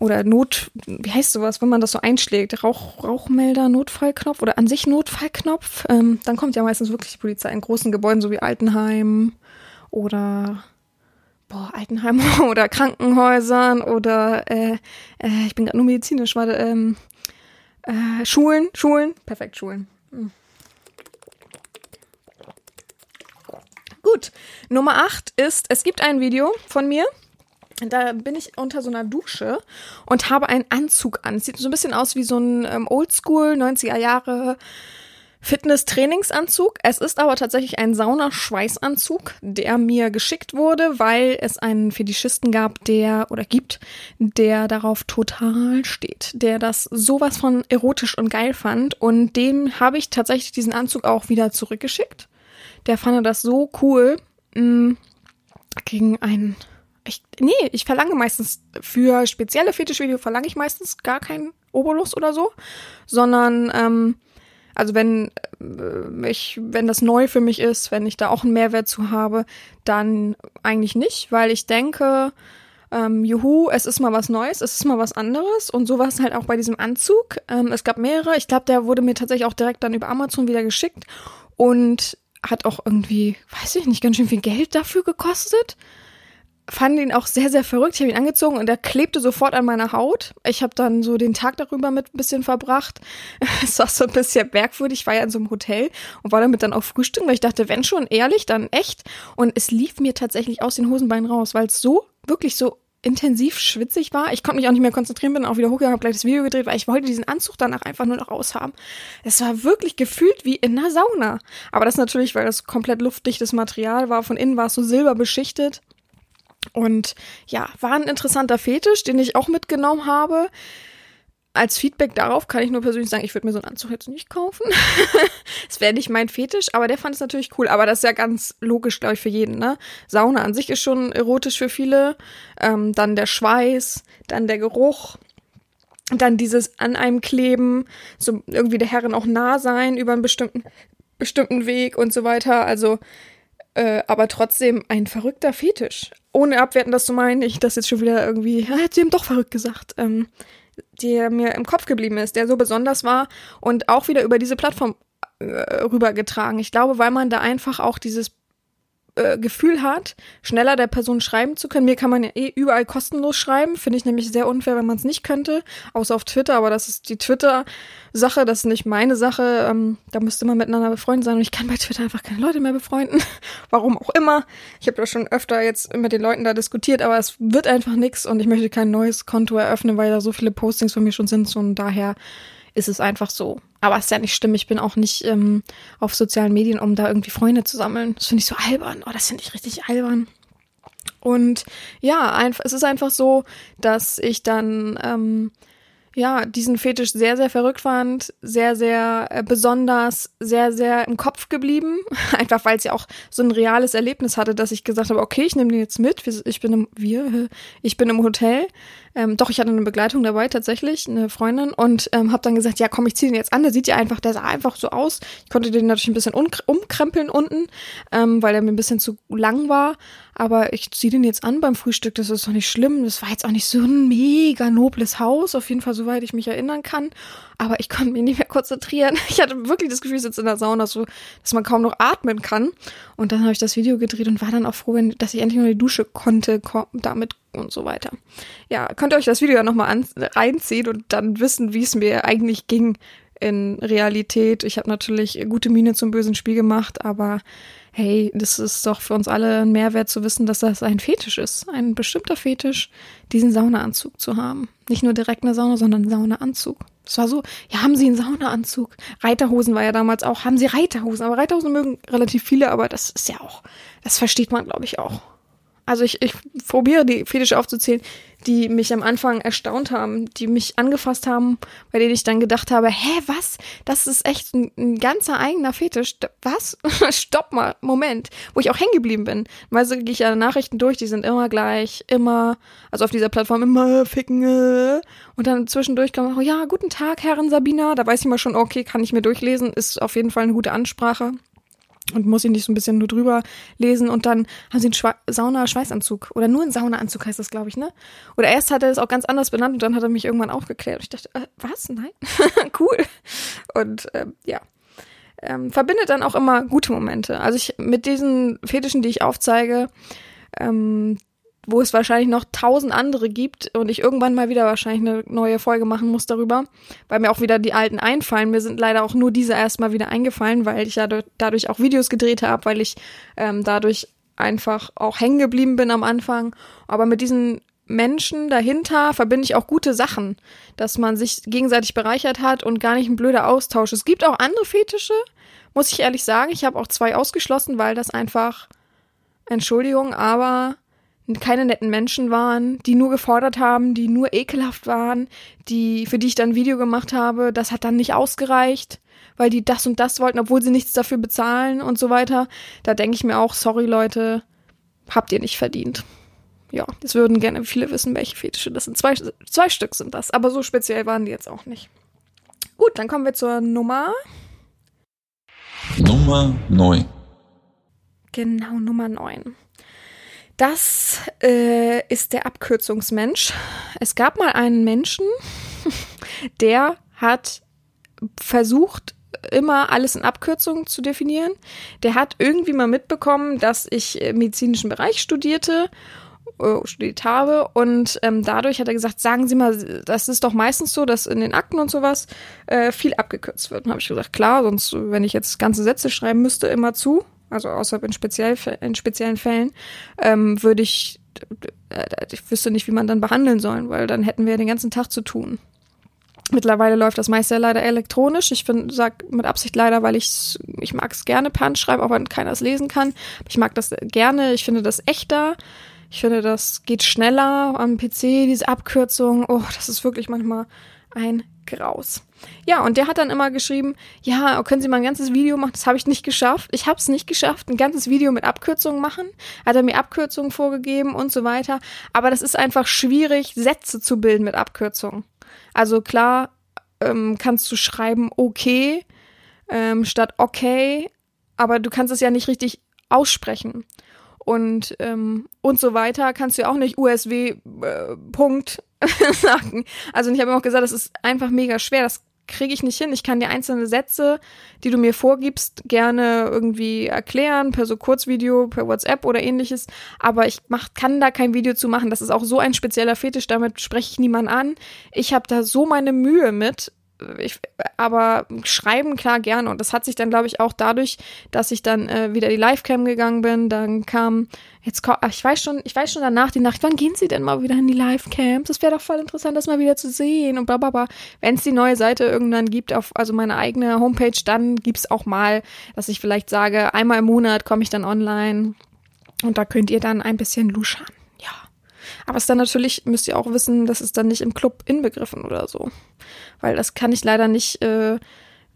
oder Not, wie heißt sowas, wenn man das so einschlägt, Rauch, Rauchmelder, Notfallknopf oder an sich Notfallknopf, ähm, dann kommt ja meistens wirklich die Polizei in großen Gebäuden, so wie Altenheim oder boah, Altenheim oder Krankenhäusern oder äh, äh, ich bin gerade nur medizinisch, warte, ähm, äh, Schulen, Schulen, perfekt, Schulen. Gut, Nummer 8 ist, es gibt ein Video von mir, da bin ich unter so einer Dusche und habe einen Anzug an. Sieht so ein bisschen aus wie so ein ähm, Oldschool 90er Jahre Fitness-Trainingsanzug. Es ist aber tatsächlich ein Saunaschweißanzug, der mir geschickt wurde, weil es einen Fetischisten gab, der oder gibt, der darauf total steht, der das sowas von erotisch und geil fand und dem habe ich tatsächlich diesen Anzug auch wieder zurückgeschickt. Der fand das so cool mh, gegen einen ich, nee, ich verlange meistens für spezielle Fetischvideo verlange ich meistens gar keinen Obolus oder so, sondern ähm, also wenn äh, ich, wenn das neu für mich ist, wenn ich da auch einen Mehrwert zu habe, dann eigentlich nicht, weil ich denke, ähm, juhu, es ist mal was Neues, es ist mal was anderes. Und so war es halt auch bei diesem Anzug. Ähm, es gab mehrere, ich glaube, der wurde mir tatsächlich auch direkt dann über Amazon wieder geschickt und hat auch irgendwie, weiß ich nicht, ganz schön viel Geld dafür gekostet fand ihn auch sehr, sehr verrückt. Ich habe ihn angezogen und er klebte sofort an meiner Haut. Ich habe dann so den Tag darüber mit ein bisschen verbracht. Es war so ein bisschen merkwürdig. Ich war ja in so einem Hotel und war damit dann auch frühstücken, weil ich dachte, wenn schon ehrlich, dann echt. Und es lief mir tatsächlich aus den Hosenbeinen raus, weil es so, wirklich so intensiv schwitzig war. Ich konnte mich auch nicht mehr konzentrieren, bin auch wieder hochgegangen, habe gleich das Video gedreht, weil ich wollte diesen Anzug danach einfach nur noch aushaben. Es war wirklich gefühlt wie in einer Sauna. Aber das natürlich, weil das komplett luftdichtes Material war. Von innen war es so silberbeschichtet. Und ja, war ein interessanter Fetisch, den ich auch mitgenommen habe. Als Feedback darauf kann ich nur persönlich sagen, ich würde mir so einen Anzug jetzt nicht kaufen. Es wäre nicht mein Fetisch, aber der fand es natürlich cool. Aber das ist ja ganz logisch, glaube ich, für jeden. Ne? Sauna an sich ist schon erotisch für viele. Ähm, dann der Schweiß, dann der Geruch. Dann dieses an einem kleben, so irgendwie der Herren auch nah sein über einen bestimmten, bestimmten Weg und so weiter. Also äh, aber trotzdem ein verrückter Fetisch. Ohne abwerten das zu meinen, ich das jetzt schon wieder irgendwie, hat sie ihm doch verrückt gesagt, ähm, der mir im Kopf geblieben ist, der so besonders war und auch wieder über diese Plattform äh, rübergetragen. Ich glaube, weil man da einfach auch dieses äh, Gefühl hat, schneller der Person schreiben zu können. Mir kann man ja eh überall kostenlos schreiben. Finde ich nämlich sehr unfair, wenn man es nicht könnte. Außer auf Twitter, aber das ist die Twitter-Sache, das ist nicht meine Sache. Ähm, da müsste man miteinander befreundet sein und ich kann bei Twitter einfach keine Leute mehr befreunden. Warum auch immer. Ich habe ja schon öfter jetzt mit den Leuten da diskutiert, aber es wird einfach nichts und ich möchte kein neues Konto eröffnen, weil da so viele Postings von mir schon sind und daher ist es einfach so. Aber es ist ja nicht schlimm. Ich bin auch nicht ähm, auf sozialen Medien, um da irgendwie Freunde zu sammeln. Das finde ich so albern. Oh, das finde ich richtig albern. Und ja, einfach, es ist einfach so, dass ich dann ähm, ja diesen Fetisch sehr, sehr verrückt fand, sehr, sehr äh, besonders, sehr, sehr im Kopf geblieben. Einfach weil es ja auch so ein reales Erlebnis hatte, dass ich gesagt habe, okay, ich nehme den jetzt mit. Ich bin im, wir, ich bin im Hotel ähm, doch, ich hatte eine Begleitung dabei tatsächlich, eine Freundin, und ähm, habe dann gesagt, ja komm, ich ziehe den jetzt an. Der sieht ja einfach, der sah einfach so aus. Ich konnte den natürlich ein bisschen umkrempeln unten, ähm, weil er mir ein bisschen zu lang war. Aber ich ziehe den jetzt an beim Frühstück, das ist doch nicht schlimm. Das war jetzt auch nicht so ein mega nobles Haus, auf jeden Fall, soweit ich mich erinnern kann. Aber ich konnte mich nicht mehr konzentrieren. Ich hatte wirklich das Gefühl, ich sitze in der Sauna, so, dass man kaum noch atmen kann. Und dann habe ich das Video gedreht und war dann auch froh, wenn, dass ich endlich noch die Dusche konnte, damit und so weiter. Ja, könnt ihr euch das Video ja nochmal reinziehen und dann wissen, wie es mir eigentlich ging in Realität. Ich habe natürlich gute Miene zum bösen Spiel gemacht, aber hey, das ist doch für uns alle ein Mehrwert zu wissen, dass das ein Fetisch ist. Ein bestimmter Fetisch, diesen Saunaanzug zu haben. Nicht nur direkt eine Sauna, sondern einen Saunaanzug. Das war so, ja, haben Sie einen Saunaanzug? Reiterhosen war ja damals auch, haben Sie Reiterhosen? Aber Reiterhosen mögen relativ viele, aber das ist ja auch, das versteht man, glaube ich, auch. Also ich, ich probiere die Fetische aufzuzählen, die mich am Anfang erstaunt haben, die mich angefasst haben, bei denen ich dann gedacht habe, hä, was? Das ist echt ein, ein ganzer eigener Fetisch. Was? Stopp mal, Moment. Wo ich auch hängen geblieben bin. Weil so gehe ich ja Nachrichten durch, die sind immer gleich, immer, also auf dieser Plattform immer ficken. äh. Und dann zwischendurch kommt auch, ja, guten Tag, Herrin Sabina. Da weiß ich mal schon, okay, kann ich mir durchlesen, ist auf jeden Fall eine gute Ansprache und muss ihn nicht so ein bisschen nur drüber lesen und dann haben sie einen Schwa Sauna-Schweißanzug oder nur einen Saunaanzug heißt das, glaube ich, ne? Oder erst hat er es auch ganz anders benannt und dann hat er mich irgendwann aufgeklärt. Und ich dachte, äh, was? Nein? cool. Und ähm, ja. Ähm, verbindet dann auch immer gute Momente. Also ich mit diesen Fetischen, die ich aufzeige, ähm, wo es wahrscheinlich noch tausend andere gibt und ich irgendwann mal wieder wahrscheinlich eine neue Folge machen muss darüber, weil mir auch wieder die alten einfallen. Mir sind leider auch nur diese erstmal wieder eingefallen, weil ich ja dadurch auch Videos gedreht habe, weil ich ähm, dadurch einfach auch hängen geblieben bin am Anfang. Aber mit diesen Menschen dahinter verbinde ich auch gute Sachen, dass man sich gegenseitig bereichert hat und gar nicht ein blöder Austausch. Es gibt auch andere Fetische, muss ich ehrlich sagen. Ich habe auch zwei ausgeschlossen, weil das einfach, Entschuldigung, aber keine netten Menschen waren, die nur gefordert haben, die nur ekelhaft waren, die, für die ich dann ein Video gemacht habe, das hat dann nicht ausgereicht, weil die das und das wollten, obwohl sie nichts dafür bezahlen und so weiter. Da denke ich mir auch, sorry Leute, habt ihr nicht verdient. Ja, das würden gerne viele wissen, welche Fetische das sind. Zwei, zwei Stück sind das, aber so speziell waren die jetzt auch nicht. Gut, dann kommen wir zur Nummer. Nummer 9. Genau, Nummer 9. Das äh, ist der Abkürzungsmensch. Es gab mal einen Menschen, der hat versucht, immer alles in Abkürzungen zu definieren. Der hat irgendwie mal mitbekommen, dass ich im medizinischen Bereich studierte, äh, studiert habe und ähm, dadurch hat er gesagt, sagen Sie mal, das ist doch meistens so, dass in den Akten und sowas äh, viel abgekürzt wird. Und habe ich gesagt, klar, sonst, wenn ich jetzt ganze Sätze schreiben müsste, immer zu, also außer in, speziell, in speziellen Fällen, ähm, würde ich, äh, ich wüsste nicht, wie man dann behandeln sollen, weil dann hätten wir den ganzen Tag zu tun. Mittlerweile läuft das meiste leider elektronisch. Ich bin, sag mit Absicht leider, weil ich ich mag es gerne per Hand schreiben, auch wenn keiner es lesen kann. Ich mag das gerne. Ich finde das echter. Ich finde, das geht schneller am PC, diese Abkürzung. Oh, das ist wirklich manchmal ein Graus. Ja, und der hat dann immer geschrieben, ja, können Sie mal ein ganzes Video machen? Das habe ich nicht geschafft. Ich habe es nicht geschafft, ein ganzes Video mit Abkürzungen machen. Hat er mir Abkürzungen vorgegeben und so weiter. Aber das ist einfach schwierig, Sätze zu bilden mit Abkürzungen. Also klar, ähm, kannst du schreiben okay ähm, statt okay, aber du kannst es ja nicht richtig aussprechen. Und, ähm, und so weiter kannst du ja auch nicht USW äh, Punkt sagen. Also ich habe auch gesagt, das ist einfach mega schwer. Das kriege ich nicht hin. Ich kann dir einzelne Sätze, die du mir vorgibst, gerne irgendwie erklären, per so Kurzvideo, per WhatsApp oder ähnliches. Aber ich mach, kann da kein Video zu machen. Das ist auch so ein spezieller Fetisch, damit spreche ich niemand an. Ich habe da so meine Mühe mit. Ich, aber schreiben klar gerne und das hat sich dann glaube ich auch dadurch, dass ich dann äh, wieder die Livecam gegangen bin, dann kam jetzt ich weiß schon, ich weiß schon danach die Nacht, wann gehen Sie denn mal wieder in die Livecam? Das wäre doch voll interessant, das mal wieder zu sehen und bla bla bla. Wenn es die neue Seite irgendwann gibt auf also meine eigene Homepage, dann gibt's auch mal, dass ich vielleicht sage, einmal im Monat komme ich dann online und da könnt ihr dann ein bisschen luschern. Aber es ist dann natürlich, müsst ihr auch wissen, das ist dann nicht im Club inbegriffen oder so. Weil das kann ich leider nicht, äh,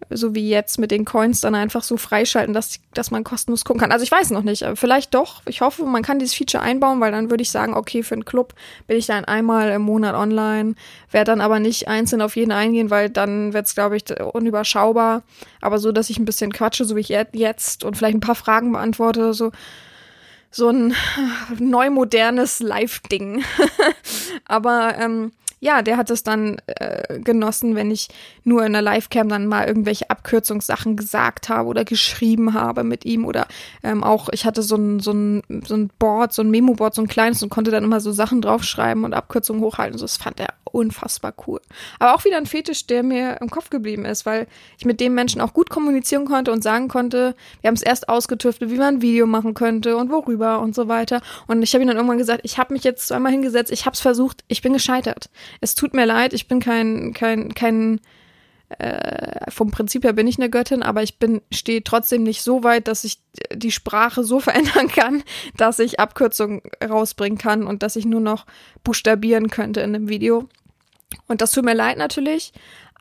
so wie jetzt mit den Coins, dann einfach so freischalten, dass, dass man kostenlos gucken kann. Also ich weiß noch nicht, vielleicht doch. Ich hoffe, man kann dieses Feature einbauen, weil dann würde ich sagen, okay, für einen Club bin ich dann einmal im Monat online, werde dann aber nicht einzeln auf jeden eingehen, weil dann wird es, glaube ich, unüberschaubar. Aber so, dass ich ein bisschen quatsche, so wie ich je- jetzt und vielleicht ein paar Fragen beantworte, so so ein neu modernes Live-Ding. Aber ähm, ja, der hat es dann äh, genossen, wenn ich nur in der Livecam dann mal irgendwelche Abkürzungssachen gesagt habe oder geschrieben habe mit ihm oder ähm, auch ich hatte so ein so ein so ein Board, so ein Memo-Board, so ein kleines und konnte dann immer so Sachen draufschreiben und Abkürzungen hochhalten. So, das fand er unfassbar cool. Aber auch wieder ein Fetisch, der mir im Kopf geblieben ist, weil ich mit dem Menschen auch gut kommunizieren konnte und sagen konnte, wir haben es erst ausgetüftelt, wie man ein Video machen könnte und worüber und so weiter. Und ich habe ihm dann irgendwann gesagt, ich habe mich jetzt zweimal hingesetzt, ich habe es versucht, ich bin gescheitert. Es tut mir leid, ich bin kein kein kein äh, vom Prinzip her bin ich eine Göttin, aber ich bin stehe trotzdem nicht so weit, dass ich die Sprache so verändern kann, dass ich Abkürzungen rausbringen kann und dass ich nur noch buchstabieren könnte in dem Video. Und das tut mir leid natürlich,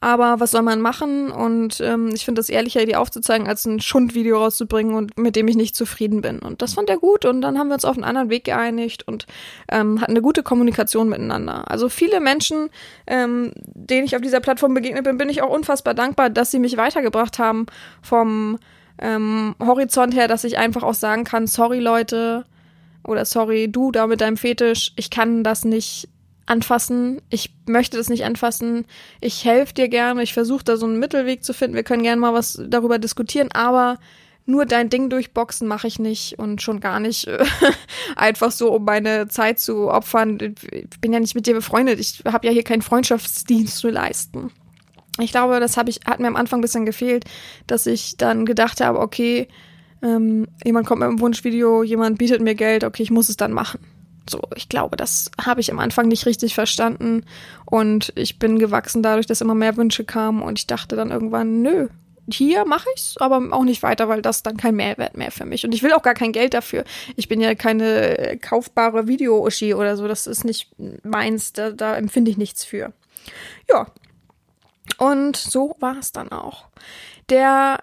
aber was soll man machen? Und ähm, ich finde es ehrlicher, die aufzuzeigen, als ein Schundvideo rauszubringen und mit dem ich nicht zufrieden bin. Und das fand er gut und dann haben wir uns auf einen anderen Weg geeinigt und ähm, hatten eine gute Kommunikation miteinander. Also viele Menschen, ähm, denen ich auf dieser Plattform begegnet bin, bin ich auch unfassbar dankbar, dass sie mich weitergebracht haben vom ähm, Horizont her, dass ich einfach auch sagen kann, sorry Leute oder sorry du da mit deinem Fetisch, ich kann das nicht anfassen. Ich möchte das nicht anfassen. Ich helfe dir gerne. Ich versuche da so einen Mittelweg zu finden. Wir können gerne mal was darüber diskutieren, aber nur dein Ding durchboxen mache ich nicht und schon gar nicht äh, einfach so, um meine Zeit zu opfern. Ich bin ja nicht mit dir befreundet. Ich habe ja hier keinen Freundschaftsdienst zu leisten. Ich glaube, das habe ich hat mir am Anfang ein bisschen gefehlt, dass ich dann gedacht habe, okay, ähm, jemand kommt mit einem Wunschvideo, jemand bietet mir Geld, okay, ich muss es dann machen. So, ich glaube, das habe ich am Anfang nicht richtig verstanden und ich bin gewachsen dadurch, dass immer mehr Wünsche kamen und ich dachte dann irgendwann, nö, hier mache ich's, aber auch nicht weiter, weil das dann kein Mehrwert mehr für mich und ich will auch gar kein Geld dafür. Ich bin ja keine kaufbare Video-Uschi oder so, das ist nicht meins, da, da empfinde ich nichts für. Ja. Und so war es dann auch. Der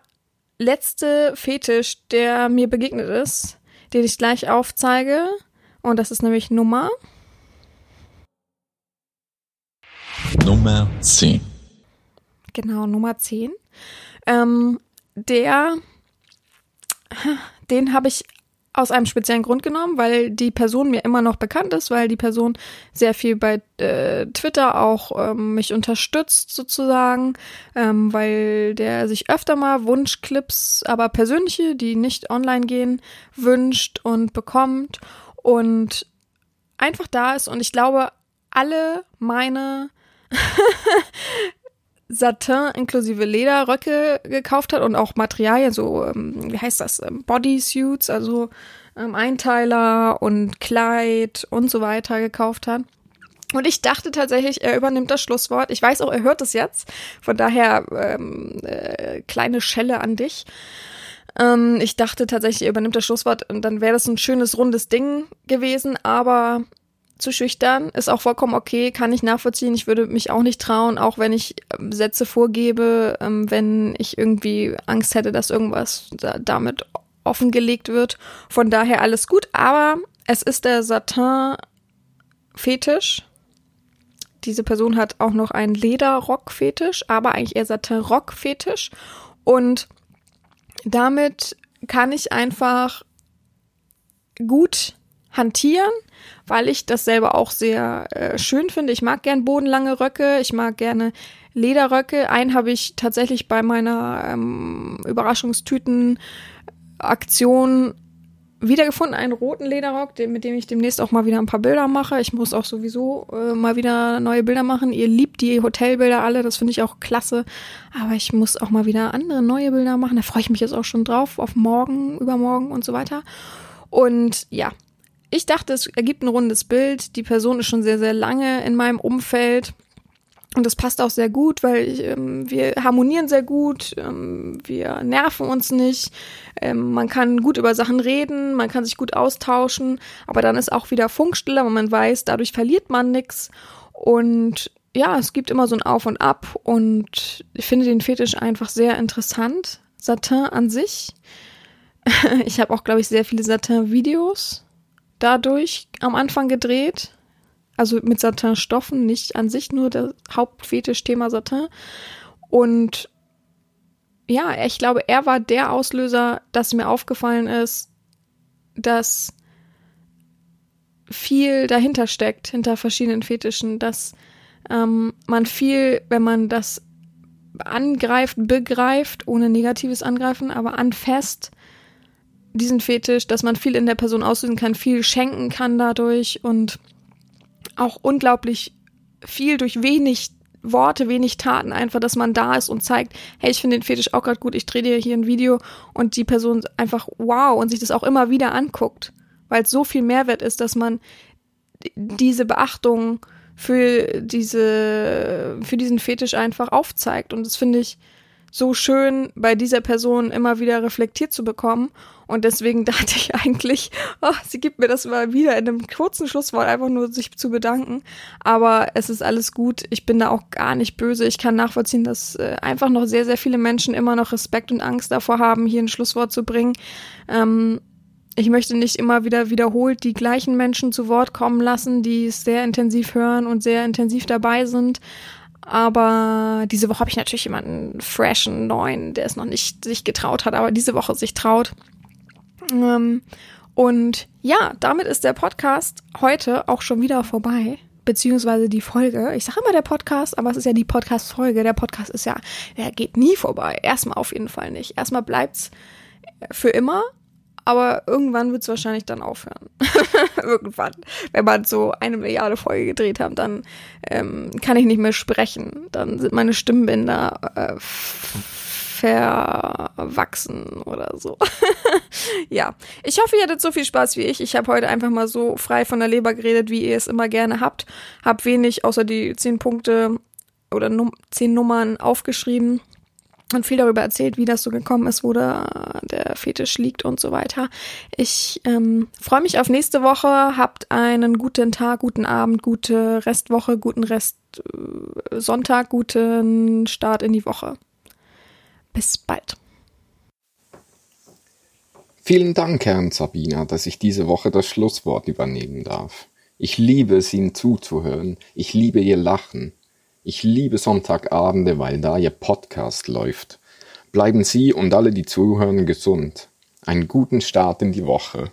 letzte Fetisch, der mir begegnet ist, den ich gleich aufzeige, und das ist nämlich Nummer Nummer 10. Genau, Nummer 10. Ähm, der, den habe ich aus einem speziellen Grund genommen, weil die Person mir immer noch bekannt ist, weil die Person sehr viel bei äh, Twitter auch ähm, mich unterstützt sozusagen, ähm, weil der sich öfter mal Wunschclips, aber persönliche, die nicht online gehen, wünscht und bekommt und einfach da ist und ich glaube, alle meine Satin inklusive Lederröcke gekauft hat und auch Materialien, so, ähm, wie heißt das, ähm, Bodysuits, also ähm, Einteiler und Kleid und so weiter gekauft hat. Und ich dachte tatsächlich, er übernimmt das Schlusswort. Ich weiß auch, er hört es jetzt. Von daher ähm, äh, kleine Schelle an dich. Ähm, ich dachte tatsächlich, er übernimmt das Schlusswort und dann wäre das ein schönes, rundes Ding gewesen, aber zu schüchtern ist auch vollkommen okay, kann ich nachvollziehen. Ich würde mich auch nicht trauen, auch wenn ich ähm, Sätze vorgebe, ähm, wenn ich irgendwie Angst hätte, dass irgendwas da, damit offengelegt wird. Von daher alles gut, aber es ist der Satin-Fetisch. Diese Person hat auch noch einen Lederrock-Fetisch, aber eigentlich eher Satin-Rock-Fetisch. Und damit kann ich einfach gut hantieren, weil ich das selber auch sehr äh, schön finde. Ich mag gern bodenlange Röcke, ich mag gerne Lederröcke. Einen habe ich tatsächlich bei meiner ähm, Überraschungstüten-Aktion wiedergefunden, einen roten Lederrock, den, mit dem ich demnächst auch mal wieder ein paar Bilder mache. Ich muss auch sowieso äh, mal wieder neue Bilder machen. Ihr liebt die Hotelbilder alle, das finde ich auch klasse. Aber ich muss auch mal wieder andere neue Bilder machen. Da freue ich mich jetzt auch schon drauf, auf morgen, übermorgen und so weiter. Und ja, ich dachte, es ergibt ein rundes Bild. Die Person ist schon sehr, sehr lange in meinem Umfeld. Und das passt auch sehr gut, weil ich, ähm, wir harmonieren sehr gut, ähm, wir nerven uns nicht, ähm, man kann gut über Sachen reden, man kann sich gut austauschen, aber dann ist auch wieder Funkstille, weil man weiß, dadurch verliert man nichts. Und ja, es gibt immer so ein Auf und Ab und ich finde den Fetisch einfach sehr interessant. Satin an sich. Ich habe auch, glaube ich, sehr viele Satin-Videos dadurch am Anfang gedreht also mit Satin-Stoffen, nicht an sich nur das Hauptfetischthema Satin. Und ja, ich glaube, er war der Auslöser, dass mir aufgefallen ist, dass viel dahinter steckt, hinter verschiedenen Fetischen, dass ähm, man viel, wenn man das angreift, begreift, ohne negatives Angreifen, aber anfasst, diesen Fetisch, dass man viel in der Person auslösen kann, viel schenken kann dadurch und auch unglaublich viel durch wenig Worte, wenig Taten, einfach, dass man da ist und zeigt, hey, ich finde den Fetisch auch gerade gut, ich drehe dir hier ein Video und die Person einfach wow und sich das auch immer wieder anguckt, weil es so viel Mehrwert ist, dass man diese Beachtung für diese, für diesen Fetisch einfach aufzeigt. Und das finde ich so schön bei dieser Person immer wieder reflektiert zu bekommen. Und deswegen dachte ich eigentlich, oh, sie gibt mir das mal wieder in einem kurzen Schlusswort, einfach nur sich zu bedanken. Aber es ist alles gut. Ich bin da auch gar nicht böse. Ich kann nachvollziehen, dass äh, einfach noch sehr, sehr viele Menschen immer noch Respekt und Angst davor haben, hier ein Schlusswort zu bringen. Ähm, ich möchte nicht immer wieder wiederholt die gleichen Menschen zu Wort kommen lassen, die es sehr intensiv hören und sehr intensiv dabei sind. Aber diese Woche habe ich natürlich jemanden freshen, neuen, der es noch nicht sich getraut hat, aber diese Woche sich traut. Ähm, und ja, damit ist der Podcast heute auch schon wieder vorbei. Beziehungsweise die Folge. Ich sage immer der Podcast, aber es ist ja die Podcast-Folge. Der Podcast ist ja, der geht nie vorbei. Erstmal auf jeden Fall nicht. Erstmal bleibt's für immer aber irgendwann wird es wahrscheinlich dann aufhören. irgendwann. Wenn man so eine Milliarde Folge gedreht hat, dann ähm, kann ich nicht mehr sprechen. Dann sind meine Stimmbänder äh, verwachsen oder so. ja, ich hoffe, ihr hattet so viel Spaß wie ich. Ich habe heute einfach mal so frei von der Leber geredet, wie ihr es immer gerne habt. Hab wenig außer die zehn Punkte oder num zehn Nummern aufgeschrieben und viel darüber erzählt, wie das so gekommen ist, wo der, der Fetisch liegt und so weiter. Ich ähm, freue mich auf nächste Woche. Habt einen guten Tag, guten Abend, gute Restwoche, guten Rest äh, Sonntag, guten Start in die Woche. Bis bald. Vielen Dank, Herrn Sabina, dass ich diese Woche das Schlusswort übernehmen darf. Ich liebe es, Ihnen zuzuhören. Ich liebe Ihr Lachen. Ich liebe Sonntagabende, weil da Ihr Podcast läuft. Bleiben Sie und alle, die zuhören, gesund. Einen guten Start in die Woche.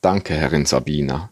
Danke, Herrin Sabina.